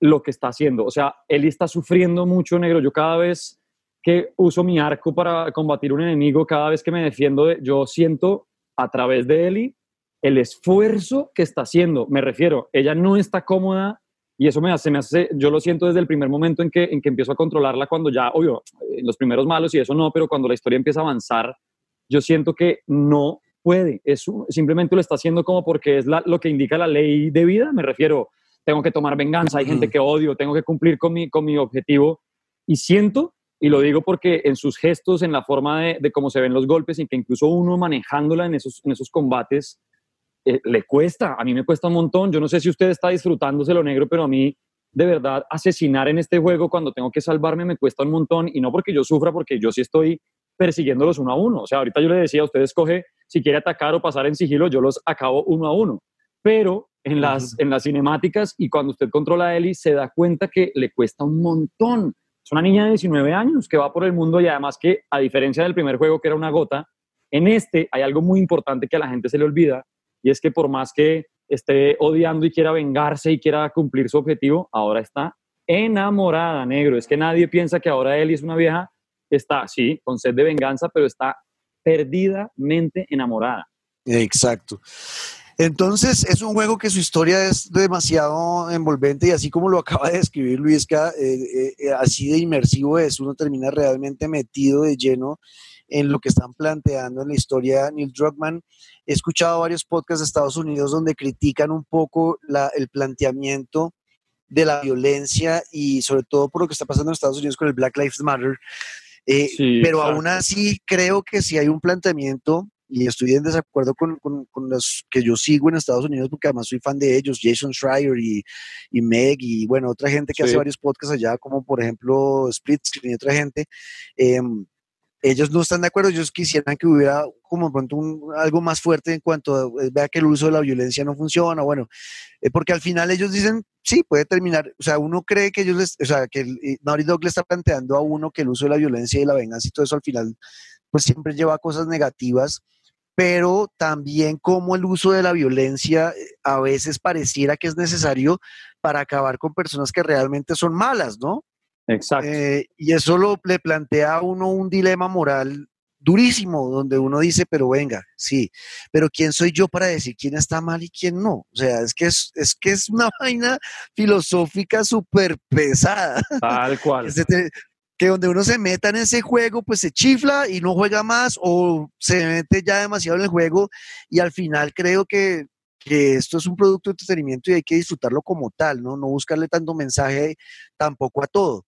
lo que está haciendo. O sea, Eli está sufriendo mucho, negro. Yo cada vez que uso mi arco para combatir un enemigo, cada vez que me defiendo, yo siento a través de Eli el esfuerzo que está haciendo. Me refiero, ella no está cómoda y eso me hace, me hace, yo lo siento desde el primer momento en que, en que empiezo a controlarla, cuando ya, obvio, los primeros malos y eso no, pero cuando la historia empieza a avanzar, yo siento que no puede, eso simplemente lo está haciendo como porque es lo que indica la ley de vida, me refiero, tengo que tomar venganza, hay gente que odio, tengo que cumplir con mi, con mi objetivo y siento, y lo digo porque en sus gestos, en la forma de, cómo se ven los golpes y que incluso uno manejándola en esos, en esos combates, eh, le cuesta, a mí me cuesta un montón, yo no sé si usted está disfrutándose lo negro, pero a mí de verdad asesinar en este juego cuando tengo que salvarme me cuesta un montón y no porque yo sufra, porque yo sí estoy persiguiéndolos uno a uno. O sea, ahorita yo le decía, usted escoge si quiere atacar o pasar en sigilo, yo los acabo uno a uno. Pero en las, en las cinemáticas y cuando usted controla a Ellie, se da cuenta que le cuesta un montón. Es una niña de 19 años que va por el mundo y además que, a diferencia del primer juego que era una gota, en este hay algo muy importante que a la gente se le olvida y es que por más que esté odiando y quiera vengarse y quiera cumplir su objetivo, ahora está enamorada, negro. Es que nadie piensa que ahora Ellie es una vieja está, sí, con sed de venganza, pero está perdidamente enamorada. Exacto. Entonces, es un juego que su historia es demasiado envolvente y así como lo acaba de describir Luisca, eh, eh, eh, así de inmersivo es, uno termina realmente metido de lleno en lo que están planteando en la historia Neil Druckmann. He escuchado varios podcasts de Estados Unidos donde critican un poco el planteamiento de la violencia y sobre todo por lo que está pasando en Estados Unidos con el Black Lives Matter, eh, pero aún así creo que si hay un planteamiento, y estoy en desacuerdo con, con, los que yo sigo en Estados Unidos, porque además soy fan de ellos, Jason Schreier y, y Meg, y bueno, otra gente que hace varios podcasts allá, como por ejemplo Split y otra gente. Eh, ellos no están de acuerdo, ellos quisieran que hubiera como pronto un, algo más fuerte en cuanto a, eh, vea que el uso de la violencia no funciona, bueno, eh, porque al final ellos dicen, sí, puede terminar, o sea, uno cree que ellos, les, o sea, que el, Naughty Dog le está planteando a uno que el uso de la violencia y la venganza y todo eso al final, pues siempre lleva a cosas negativas, pero también como el uso de la violencia eh, a veces pareciera que es necesario para acabar con personas que realmente son malas, ¿no? Exacto. Eh, y eso lo, le plantea a uno un dilema moral durísimo, donde uno dice, pero venga, sí, pero ¿quién soy yo para decir quién está mal y quién no? O sea, es que es, es, que es una vaina filosófica súper pesada. Tal cual. que donde uno se meta en ese juego, pues se chifla y no juega más o se mete ya demasiado en el juego y al final creo que, que esto es un producto de entretenimiento y hay que disfrutarlo como tal, ¿no? No buscarle tanto mensaje tampoco a todo.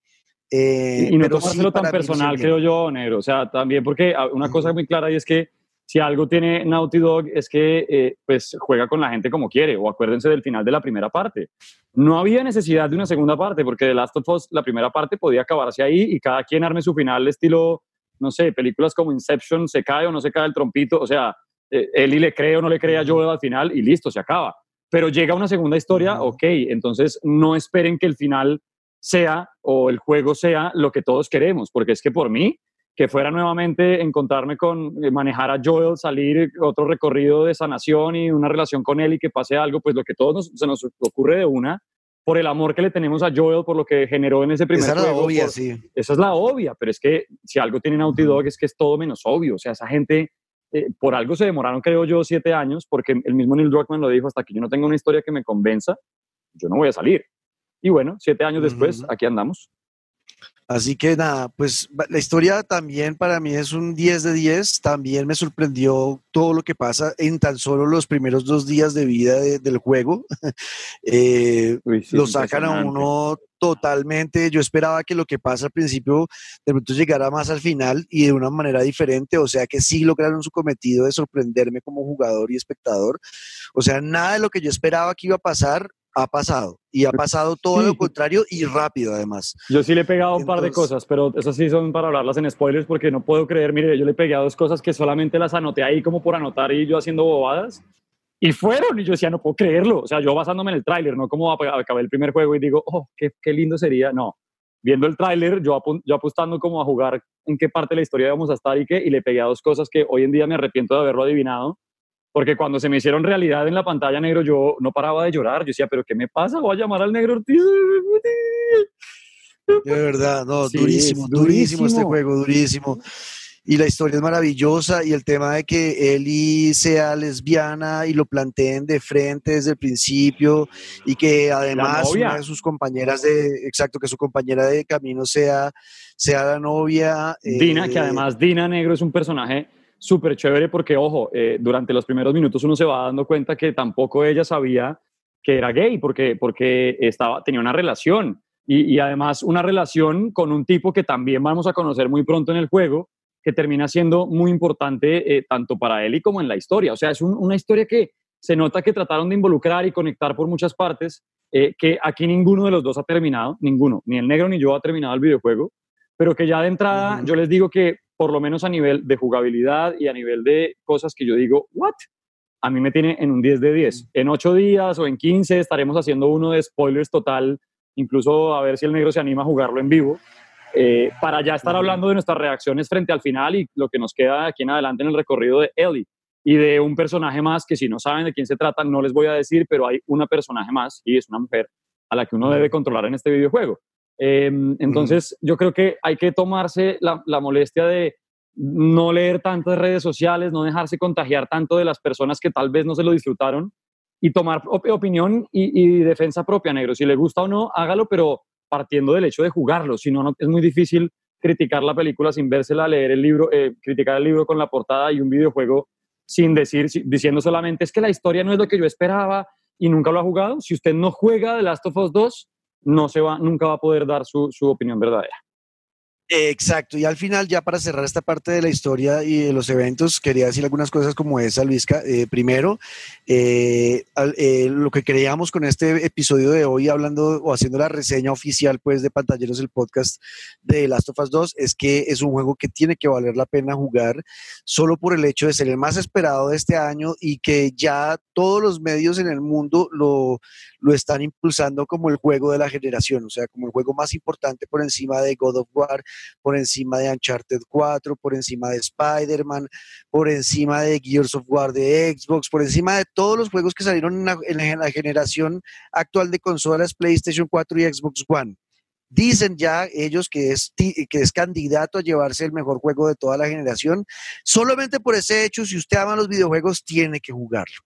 Eh, y no tomárselo tan personal, creo yo, Negro. O sea, también porque una cosa muy clara y es que si algo tiene Naughty Dog es que eh, pues juega con la gente como quiere, o acuérdense del final de la primera parte. No había necesidad de una segunda parte, porque The Last of Us, la primera parte podía acabarse ahí y cada quien arme su final estilo, no sé, películas como Inception, se cae o no se cae el trompito, o sea, eh, Eli le cree o no le cree a Joel al final y listo, se acaba. Pero llega una segunda historia, ok, entonces no esperen que el final sea o el juego sea lo que todos queremos, porque es que por mí, que fuera nuevamente encontrarme con, eh, manejar a Joel, salir otro recorrido de sanación y una relación con él y que pase algo, pues lo que todos se nos ocurre de una, por el amor que le tenemos a Joel, por lo que generó en ese primer esa juego. Es la obvia, sí. Esa es la obvia, pero es que si algo tiene Naughty Dog es que es todo menos obvio. O sea, esa gente, eh, por algo se demoraron, creo yo, siete años, porque el mismo Neil Druckmann lo dijo, hasta que yo no tenga una historia que me convenza, yo no voy a salir. Y bueno, siete años después, aquí andamos. Así que nada, pues la historia también para mí es un 10 de 10. También me sorprendió todo lo que pasa en tan solo los primeros dos días de vida del juego. eh, lo sacan a uno totalmente. Yo esperaba que lo que pasa al principio de pronto llegara más al final y de una manera diferente. O sea que sí lograron su cometido de sorprenderme como jugador y espectador. O sea, nada de lo que yo esperaba que iba a pasar ha pasado. Y ha pasado todo lo contrario y rápido además. Yo sí le he pegado un par de cosas, pero esas sí son para hablarlas en spoilers porque no puedo creer, mire, yo le he pegado dos cosas que solamente las anoté ahí como por anotar y yo haciendo bobadas. Y fueron, y yo decía, no puedo creerlo. O sea, yo basándome en el tráiler, no como acabé el primer juego y digo, oh, qué, qué lindo sería. No, viendo el tráiler, yo, yo apostando como a jugar en qué parte de la historia íbamos a estar y qué, y le pegué a dos cosas que hoy en día me arrepiento de haberlo adivinado porque cuando se me hicieron realidad en la pantalla negro, yo no paraba de llorar. Yo decía, ¿pero qué me pasa? Voy a llamar al negro Ortiz. De verdad, no, durísimo, durísimo, este juego, durísimo. Y la historia es maravillosa y el tema de que Ellie sea lesbiana y lo planteen de frente desde el principio y que además una de sus compañeras de, exacto, que su compañera de camino sea, sea la novia. Dina, que eh, además Dina Negro es un personaje súper chévere porque, ojo, eh, durante los primeros minutos uno se va dando cuenta que tampoco ella sabía que era gay porque, porque estaba, tenía una relación y, además una relación con un tipo que también vamos a conocer muy pronto en el juego, que termina siendo muy importante eh, tanto para él y como en la historia. O sea, es una historia que se nota que trataron de involucrar y conectar por muchas partes, eh, que aquí ninguno de los dos ha terminado, ninguno, ni el negro ni yo ha terminado el videojuego, pero que ya de entrada yo les digo que por lo menos a nivel de jugabilidad y a nivel de cosas que yo digo, ¿what? A mí me tiene en un 10 de 10. En 8 días o en 15 estaremos haciendo uno de spoilers total, incluso a ver si el negro se anima a jugarlo en vivo, eh, para ya estar hablando de nuestras reacciones frente al final y lo que nos queda aquí en adelante en el recorrido de Ellie y de un personaje más que si no saben de quién se trata no les voy a decir, pero hay una personaje más y es una mujer a la que uno debe controlar en este videojuego. Em, entonces, yo creo que hay que tomarse la, molestia de no leer tantas redes sociales, no dejarse contagiar tanto de las personas que tal vez no se lo disfrutaron y tomar opinión y, defensa propia, negro. Si le gusta o no, hágalo, pero partiendo del hecho de jugarlo. Si no, es muy difícil criticar la película sin vérsela, leer el libro, eh, criticar el libro con la portada y un videojuego sin decir, diciendo solamente es que la historia no es lo que yo esperaba y nunca lo ha jugado. Si usted no juega The Last of Us 2, no se va, nunca va a poder dar su, su opinión verdadera. Exacto, y al final, ya para cerrar esta parte de la historia y de los eventos, quería decir algunas cosas como esa, Luisca. Eh, primero, eh, eh, lo que creíamos con este episodio de hoy, hablando o haciendo la reseña oficial pues de Pantalleros del podcast de Last of Us 2, es que es un juego que tiene que valer la pena jugar solo por el hecho de ser el más esperado de este año y que ya todos los medios en el mundo lo, lo están impulsando como el juego de la generación, o sea, como el juego más importante por encima de God of War por encima de Uncharted 4, por encima de Spider-Man, por encima de Gears of War de Xbox, por encima de todos los juegos que salieron en la, generación actual de consolas PlayStation 4 y Xbox One. Dicen ya ellos que es, que es candidato a llevarse el mejor juego de toda la generación. Solamente por ese hecho, si usted ama los videojuegos, tiene que jugarlo.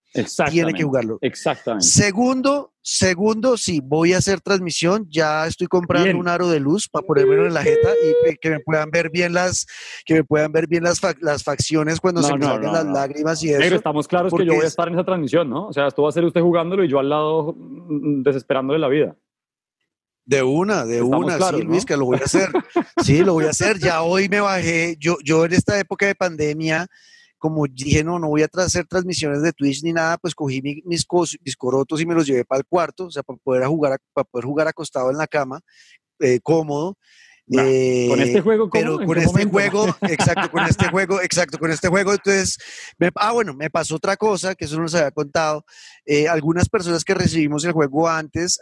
Tiene que jugarlo. Exactamente. Segundo, segundo, sí, voy a hacer transmisión. Ya estoy comprando un aro de luz para ponerlo en la jeta y que me puedan ver bien las, que me puedan ver bien las, las facciones cuando se me salgan las lágrimas y eso. Pero estamos claros que yo voy a estar en esa transmisión, ¿no? O sea, esto va a ser usted jugándolo y yo al lado mm, desesperándole la vida. De una, de una, sí, Luis, que lo voy a hacer. Sí, lo voy a hacer. Ya hoy me bajé. Yo, yo en esta época de pandemia, como dije, no, no voy a hacer transmisiones de Twitch ni nada, pues cogí mis, mis corotos y me los llevé para el cuarto, o sea, para poder jugar, para poder jugar acostado en la cama, eh, cómodo con este eh, juego, Pero con este juego, exacto, con este juego, exacto, con este juego, entonces, ah, bueno, me pasó otra cosa, que eso no se había contado. Eh, algunas personas que recibimos el juego antes,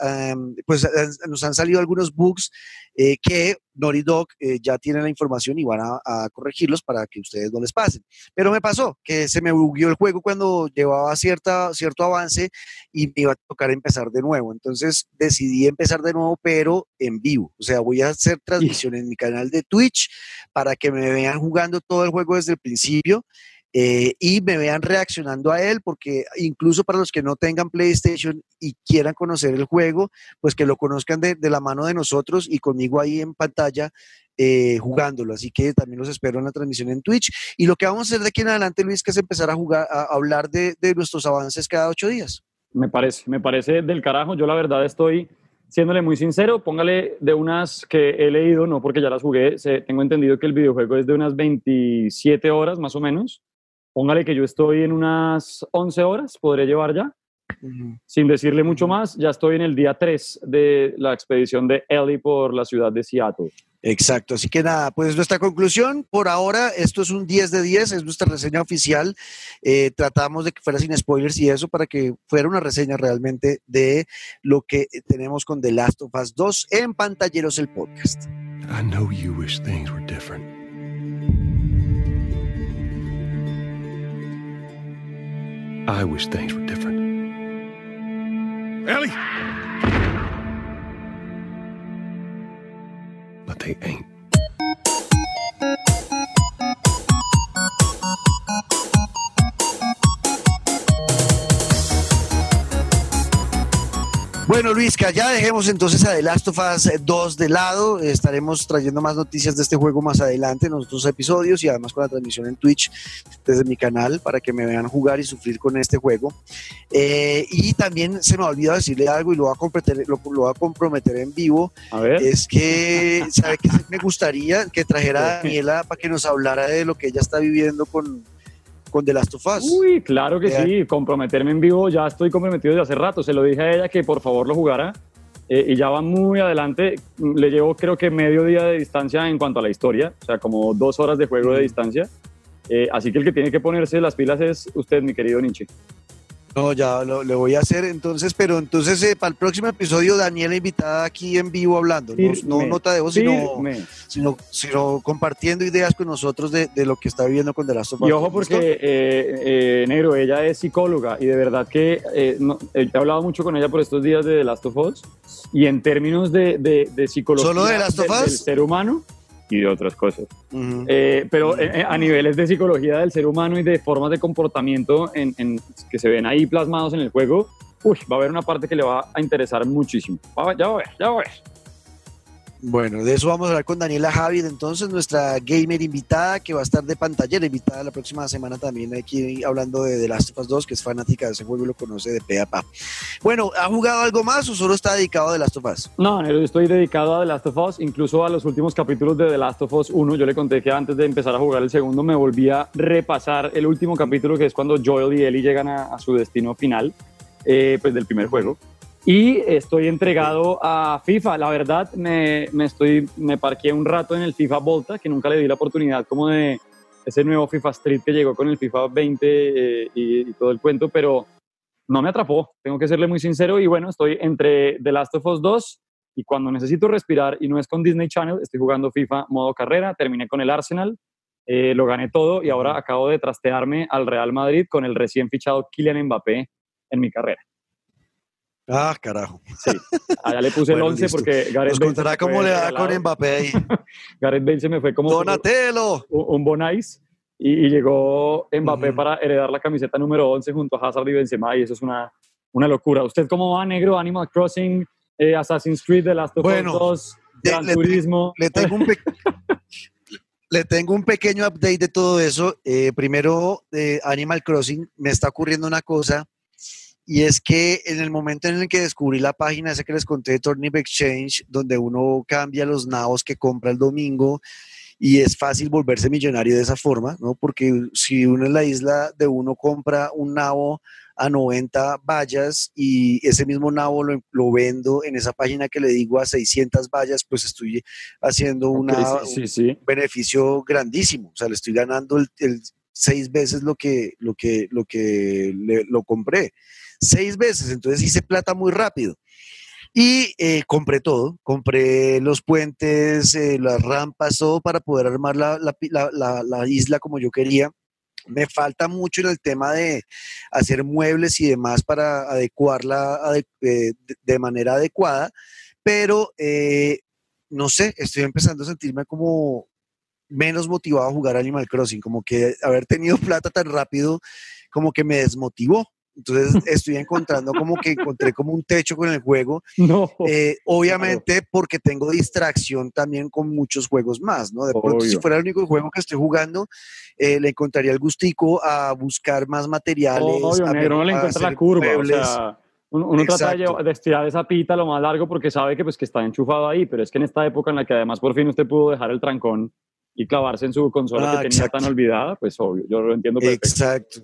pues nos han salido algunos bugs eh, que Naughty Dog ya tiene la información y van a, corregirlos para que ustedes no les pasen. Pero me pasó que se me bugueó el juego cuando llevaba cierta, cierto avance y me iba a tocar empezar de nuevo. Entonces decidí empezar de nuevo, pero en vivo. O sea, voy a hacer transmisión en mi canal de Twitch para que me vean jugando todo el juego desde el principio. Eh, y me vean reaccionando a él, porque incluso para los que no tengan PlayStation y quieran conocer el juego, pues que lo conozcan de, la mano de nosotros y conmigo ahí en pantalla eh, jugándolo. Así que también los espero en la transmisión en Twitch. Y lo que vamos a hacer de aquí en adelante, Luis, que es empezar a jugar, a hablar de, de nuestros avances cada ocho días. Me parece, me parece del carajo. Yo la verdad estoy siéndole muy sincero, póngale de unas que he leído, no porque ya las jugué, tengo entendido que el videojuego es de unas 27 horas más o menos. Póngale que yo estoy en unas 11 horas, podré llevar ya. Sin decirle mucho más, ya estoy en el día 3 de la expedición de Ellie por la ciudad de Seattle. Exacto, así que nada, pues nuestra conclusión por ahora, esto es un 10 de 10, es nuestra reseña oficial. Eh, tratamos de que fuera sin spoilers y eso para que fuera una reseña realmente de lo que tenemos con The Last of Us 2 en Pantalleros el podcast. I know you wish things were different. I wish things were different. Ellie! but they ain't. Bueno, Luisca, ya dejemos entonces a The Last of Us 2 de lado. Estaremos trayendo más noticias de este juego más adelante en los otros episodios y además con la transmisión en Twitch desde mi canal para que me vean jugar y sufrir con este juego. Eh, y también se me ha olvidado decirle algo y lo voy a comprometer, lo, lo a comprometer en vivo. A ver. Es que, ¿sabe qué me gustaría? Que trajera a Daniela para que nos hablara de lo que ella está viviendo con con The Last of Us. Uy, claro que sí, comprometerme en vivo, ya estoy comprometido desde hace rato, se lo dije a ella que por favor lo jugara eh, y ya va muy adelante, le llevo creo que medio día de distancia en cuanto a la historia, o sea, como dos horas de juego de distancia, eh, así que el que tiene que ponerse las pilas es usted, mi querido Nietzsche. No, ya lo, le voy a hacer entonces, pero entonces eh, para el próximo episodio Daniela invitada aquí en vivo hablando, no, nota de voz, sino, sino, compartiendo ideas con nosotros de, lo que está viviendo con The Last of Us. Y ojo porque, eh, eh, Negro, ella es psicóloga y de verdad que eh, he hablado mucho con ella por estos días de The Last of Us y en términos de, de, psicología ¿Solo de Last of Us? del ser humano, y de otras cosas. Eh, pero eh, a niveles de psicología del ser humano y de formas de comportamiento en, que se ven ahí plasmados en el juego, uy, va a haber una parte que le va a interesar muchísimo. ya va a ver, ya va a ver. Bueno, de eso vamos a hablar con Daniela Javid, entonces nuestra gamer invitada que va a estar de pantalla, invitada la próxima semana también aquí hablando de The Last of Us 2, que es fanática de ese juego y lo conoce de pe a pa. Bueno, ¿ha jugado algo más o solo está dedicado a The Last of Us? No, estoy dedicado a The Last of Us, incluso a los últimos capítulos de The Last of Us 1. Yo le conté que antes de empezar a jugar el segundo me volví a repasar el último capítulo, que es cuando Joel y Ellie llegan a, su destino final, eh, pues del primer juego. Y estoy entregado a FIFA. La verdad, me, me, estoy, me parqué un rato en el FIFA Volta, que nunca le di la oportunidad como de ese nuevo FIFA Street que llegó con el FIFA 20 eh, y, todo el cuento, pero no me atrapó. Tengo que serle muy sincero. Y bueno, estoy entre The Last of Us 2 y cuando necesito respirar y no es con Disney Channel, estoy jugando FIFA modo carrera. Terminé con el Arsenal, eh, lo gané todo y ahora acabo de trastearme al Real Madrid con el recién fichado Kylian Mbappé en mi carrera. Ah, carajo. Sí, allá le puse el 11 porque Gareth Nos contará cómo le da con Mbappé ahí. Gareth Bale se me fue como Donatello. un, un Bonais y, llegó Mbappé para heredar la camiseta número 11 junto a Hazard y Benzema y eso es una, una locura. ¿Usted cómo va, negro? Animal Crossing, eh, Assassin's Creed, The Last of Us 2, Gran Turismo. Le tengo un Le tengo un pequeño update de todo eso. Eh, primero, de Animal Crossing, me está ocurriendo una cosa y es que en el momento en el que descubrí la página esa que les conté de Turnip Exchange, donde uno cambia los nabos que compra el domingo y es fácil volverse millonario de esa forma, ¿no? Porque si uno en la isla de uno compra un nabo a 90 vallas y ese mismo nabo lo, vendo en esa página que le digo a 600 vallas, pues estoy haciendo una, un beneficio grandísimo. O sea, le estoy ganando el, seis veces lo que, lo que, lo que lo compré seis veces, entonces hice plata muy rápido. Y eh, compré todo, compré los puentes, eh, las rampas, todo para poder armar la, la, isla como yo quería. Me falta mucho en el tema de hacer muebles y demás para adecuarla eh, de manera adecuada, pero no sé, estoy empezando a sentirme como, menos motivado a jugar Animal Crossing, como que haber tenido plata tan rápido, como que me desmotivó. Entonces estoy encontrando como que encontré como un techo con el juego. No. Eh, obviamente porque tengo distracción también con muchos juegos más, ¿no? De pronto si Obvio. fuera el único juego que estoy jugando, eh, le encontraría el gustico a buscar más materiales. Obvio, a, negro, no le encuentra la curva. O sea, uno, uno trata de estirar esa pita lo más largo porque sabe que, pues, que está enchufado ahí, pero es que en esta época en la que además por fin usted pudo dejar el trancón y clavarse en su consola Ah, que tenía exacto. tan olvidada, pues obvio, yo lo entiendo perfecto. Exacto.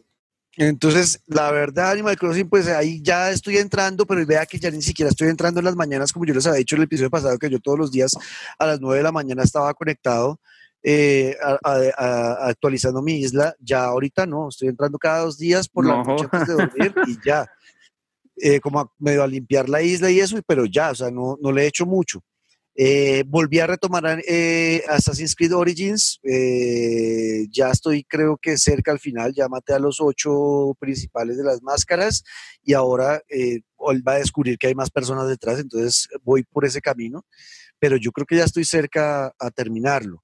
Entonces, la verdad, Animal Crossing, pues ahí ya estoy entrando, pero vea que ya ni siquiera estoy entrando en las mañanas, como yo les había dicho en el episodio pasado, que yo todos los días a las 9 de la mañana estaba conectado eh, a- a- a- actualizando mi isla. Ya ahorita no, estoy entrando cada dos días por la No. noche antes de dormir y ya. Eh, como a, medio a limpiar la isla y eso, pero ya, o sea, no, no le he hecho mucho. Eh, volví a retomar eh, Assassin's Creed Origins. eh, ya estoy, creo que cerca al final. Ya maté a los ocho principales de las máscaras y ahora eh, él va a descubrir que hay más personas detrás. Entonces voy por ese camino. Pero yo creo que ya estoy cerca a terminarlo.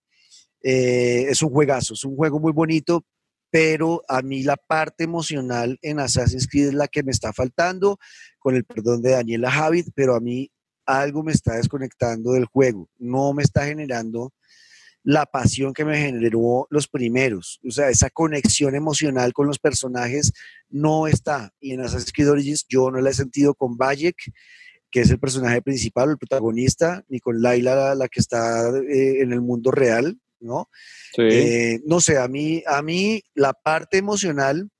Eh, es un juegazo, es un juego muy bonito, pero a mí la parte emocional en Assassin's Creed es la que me está faltando, con el perdón de Daniela Javid, pero a mí algo me está desconectando del juego, no me está generando la pasión que me generó los primeros, o sea, esa conexión emocional con los personajes no está, y en Assassin's Creed Origins yo no la he sentido con Bayek, que es el personaje principal, el protagonista, ni con Laila, la, la que está eh, en el mundo real, ¿no? Sí. Eh, no sé, a mí, a mí la parte emocional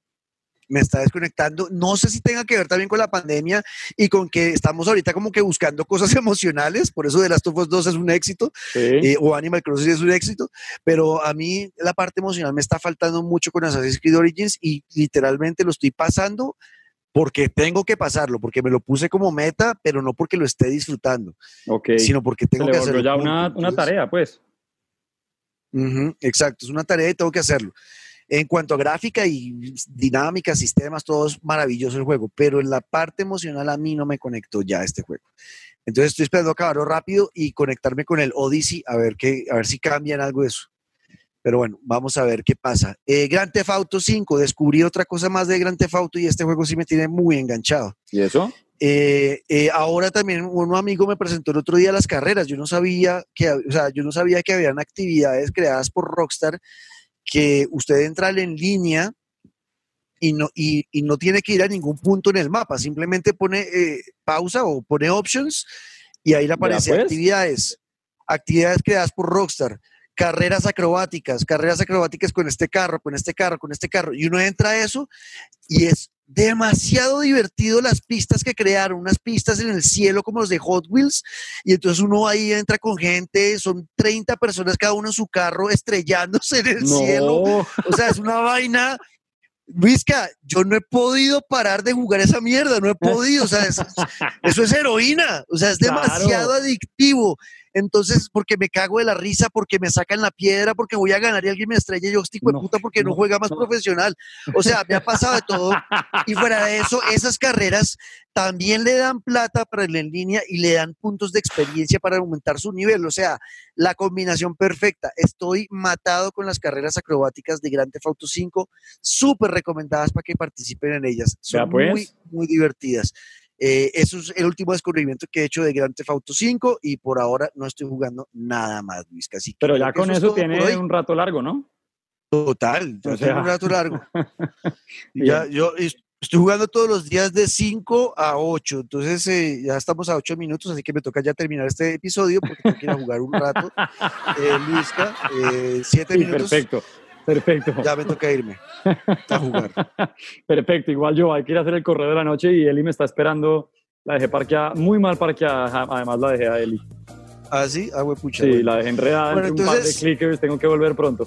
me está desconectando. No sé si tenga que ver también con la pandemia y con que estamos ahorita como que buscando cosas emocionales, por eso The Last of Us 2 es un éxito, sí. eh, o Animal Crossing es un éxito, pero a mí la parte emocional me está faltando mucho con Assassin's Creed Origins y literalmente lo estoy pasando porque tengo que pasarlo, porque me lo puse como meta, pero no porque lo esté disfrutando, ok. sino porque tengo que hacerlo. ya una, tarea, pues. Ujú, exacto, es una tarea y tengo que hacerlo. En cuanto a gráfica y dinámica, sistemas, todo es maravilloso el juego, pero en la parte emocional a mí no me conectó ya este juego. Entonces estoy esperando acabarlo rápido y conectarme con el Odyssey a ver, qué, a ver si cambian algo de eso. Pero bueno, vamos a ver qué pasa. Eh, Grand Theft Auto 5, descubrí otra cosa más de Grand Theft Auto y este juego sí me tiene muy enganchado. ¿Y eso? Eh, eh, ahora también un amigo me presentó el otro día las carreras. Yo no sabía que, o sea, yo no sabía que habían actividades creadas por Rockstar que usted entra en línea y no, y, y no tiene que ir a ningún punto en el mapa. Simplemente pone eh, pausa o pone options y ahí le aparece pues. actividades, actividades creadas por Rockstar. Carreras acrobáticas, carreras acrobáticas con este carro, con este carro, con este carro. Y uno entra a eso y es demasiado divertido las pistas que crearon, unas pistas en el cielo como los de Hot Wheels, y entonces uno ahí entra con gente, son 30 personas cada uno en su carro estrellándose en el no. cielo, o sea, es una vaina. Luisca, yo no he podido parar de jugar esa mierda, no he podido, o sea, es- eso es heroína, o sea, es Claro. demasiado adictivo. Entonces, porque me cago de la risa, porque me sacan la piedra, porque voy a ganar y alguien me estrella, y yo, tipo de puta, porque no, no, juega más no. profesional. O sea, me ha pasado de todo. Y fuera de eso, esas carreras también le dan plata para el en línea y le dan puntos de experiencia para aumentar su nivel. O sea, la combinación perfecta. Estoy matado con las carreras acrobáticas de Grand Theft Auto 5, súper recomendadas para que participen en ellas. Son Vea, pues. muy, muy divertidas. Eh, eso es el último descubrimiento que he hecho de Grand Theft Auto 5 y por ahora no estoy jugando nada más, Luis. Así que Pero ya con es eso por tiene un rato largo, ¿no? Total, O tengo sea. un rato largo. Ya, yo es- estoy jugando todos los días de 5 a 8, entonces eh, ya estamos a 8 minutos, así que me toca ya terminar este episodio porque tengo que ir a jugar un rato. Eh, Luisca, 7 Sí, minutos, perfecto, perfecto. ya me toca irme a jugar. Perfecto, igual yo hay que ir a hacer el correo de la noche y Eli me está esperando. La dejé parqueada, muy mal parqueada, además la dejé a Eli. ¿Ah, sí? Ah, pucha. Sí, bueno. la dejé enredada Bueno, entre un par de clickers, tengo que volver pronto.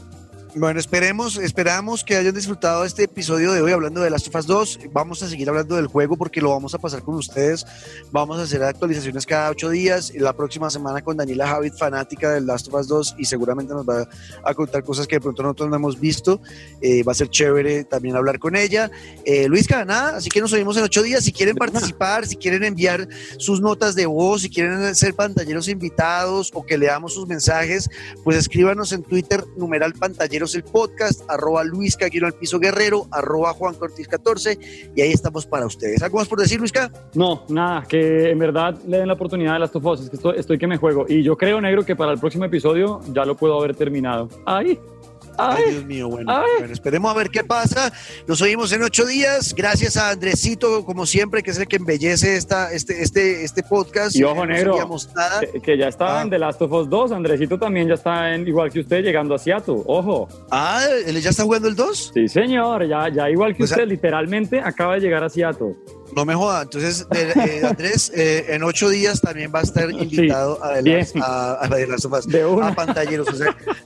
Bueno, esperemos, esperamos que hayan disfrutado este episodio de hoy hablando de Last of Us 2. Vamos a seguir hablando del juego porque lo vamos a pasar con ustedes. Vamos a hacer actualizaciones cada ocho días. La próxima semana con Daniela Javid, fanática del Last of Us 2, y seguramente nos va a contar cosas que de pronto nosotros no hemos visto. Eh, va a ser chévere también hablar con ella. Eh, Luis nada, así que nos oímos en ocho días. Si quieren participar, si quieren enviar sus notas de voz, si quieren ser pantalleros invitados o que leamos sus mensajes, pues escríbanos en Twitter, numeral pantallero el podcast, arroba Luisca al piso guerrero, arroba Juan Cortés 14 y ahí estamos para ustedes. ¿Algo más por decir, Luisca? No, nada, que en verdad le den la oportunidad de las tofos, es que estoy, estoy que me juego y yo creo, negro, que para el próximo episodio ya lo puedo haber terminado. Ahí. Ay, Dios mío, bueno, esperemos a ver qué pasa. Nos oímos en ocho días. Gracias a Andresito, como siempre, que es el que embellece esta, este, este, este podcast. Y ojo, negro, Que, ya está ah. en The Last of Us 2. Andresito también ya está en, igual que usted, llegando a Seattle. Ojo. Ah, ¿él ya está jugando el 2? Sí, señor. Ya, ya igual que usted, literalmente acaba de llegar a Seattle. No me joda. Entonces, eh, eh, Andrés, eh, en ocho días también va a estar invitado a, The Last, a, of Us, a pantalleros.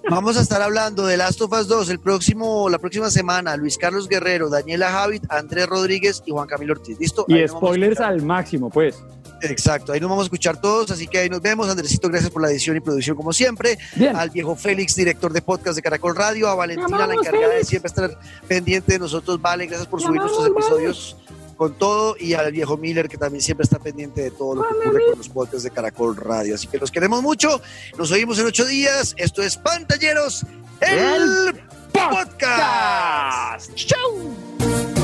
vamos a estar hablando de Last of Us 2 el próximo, la próxima semana. Luis Carlos Guerrero, Daniela Javit, Andrés Rodríguez y Juan Camilo Ortiz. ¿Listo? Y spoilers al máximo, pues. Exacto, ahí nos vamos a escuchar todos, así que ahí nos vemos. Andresito, gracias por la edición y producción como siempre. Al viejo Félix, director de podcast de Caracol Radio, a Valentina, la encargada de siempre estar pendiente de nosotros. Vale, gracias por subir nuestros episodios con todo y al viejo Miller que también siempre está pendiente de todo lo que ocurre con los podcasts de Caracol Radio. Así que los queremos mucho. Nos oímos en ocho días. Esto es Pantalleros, el, podcast. Chau.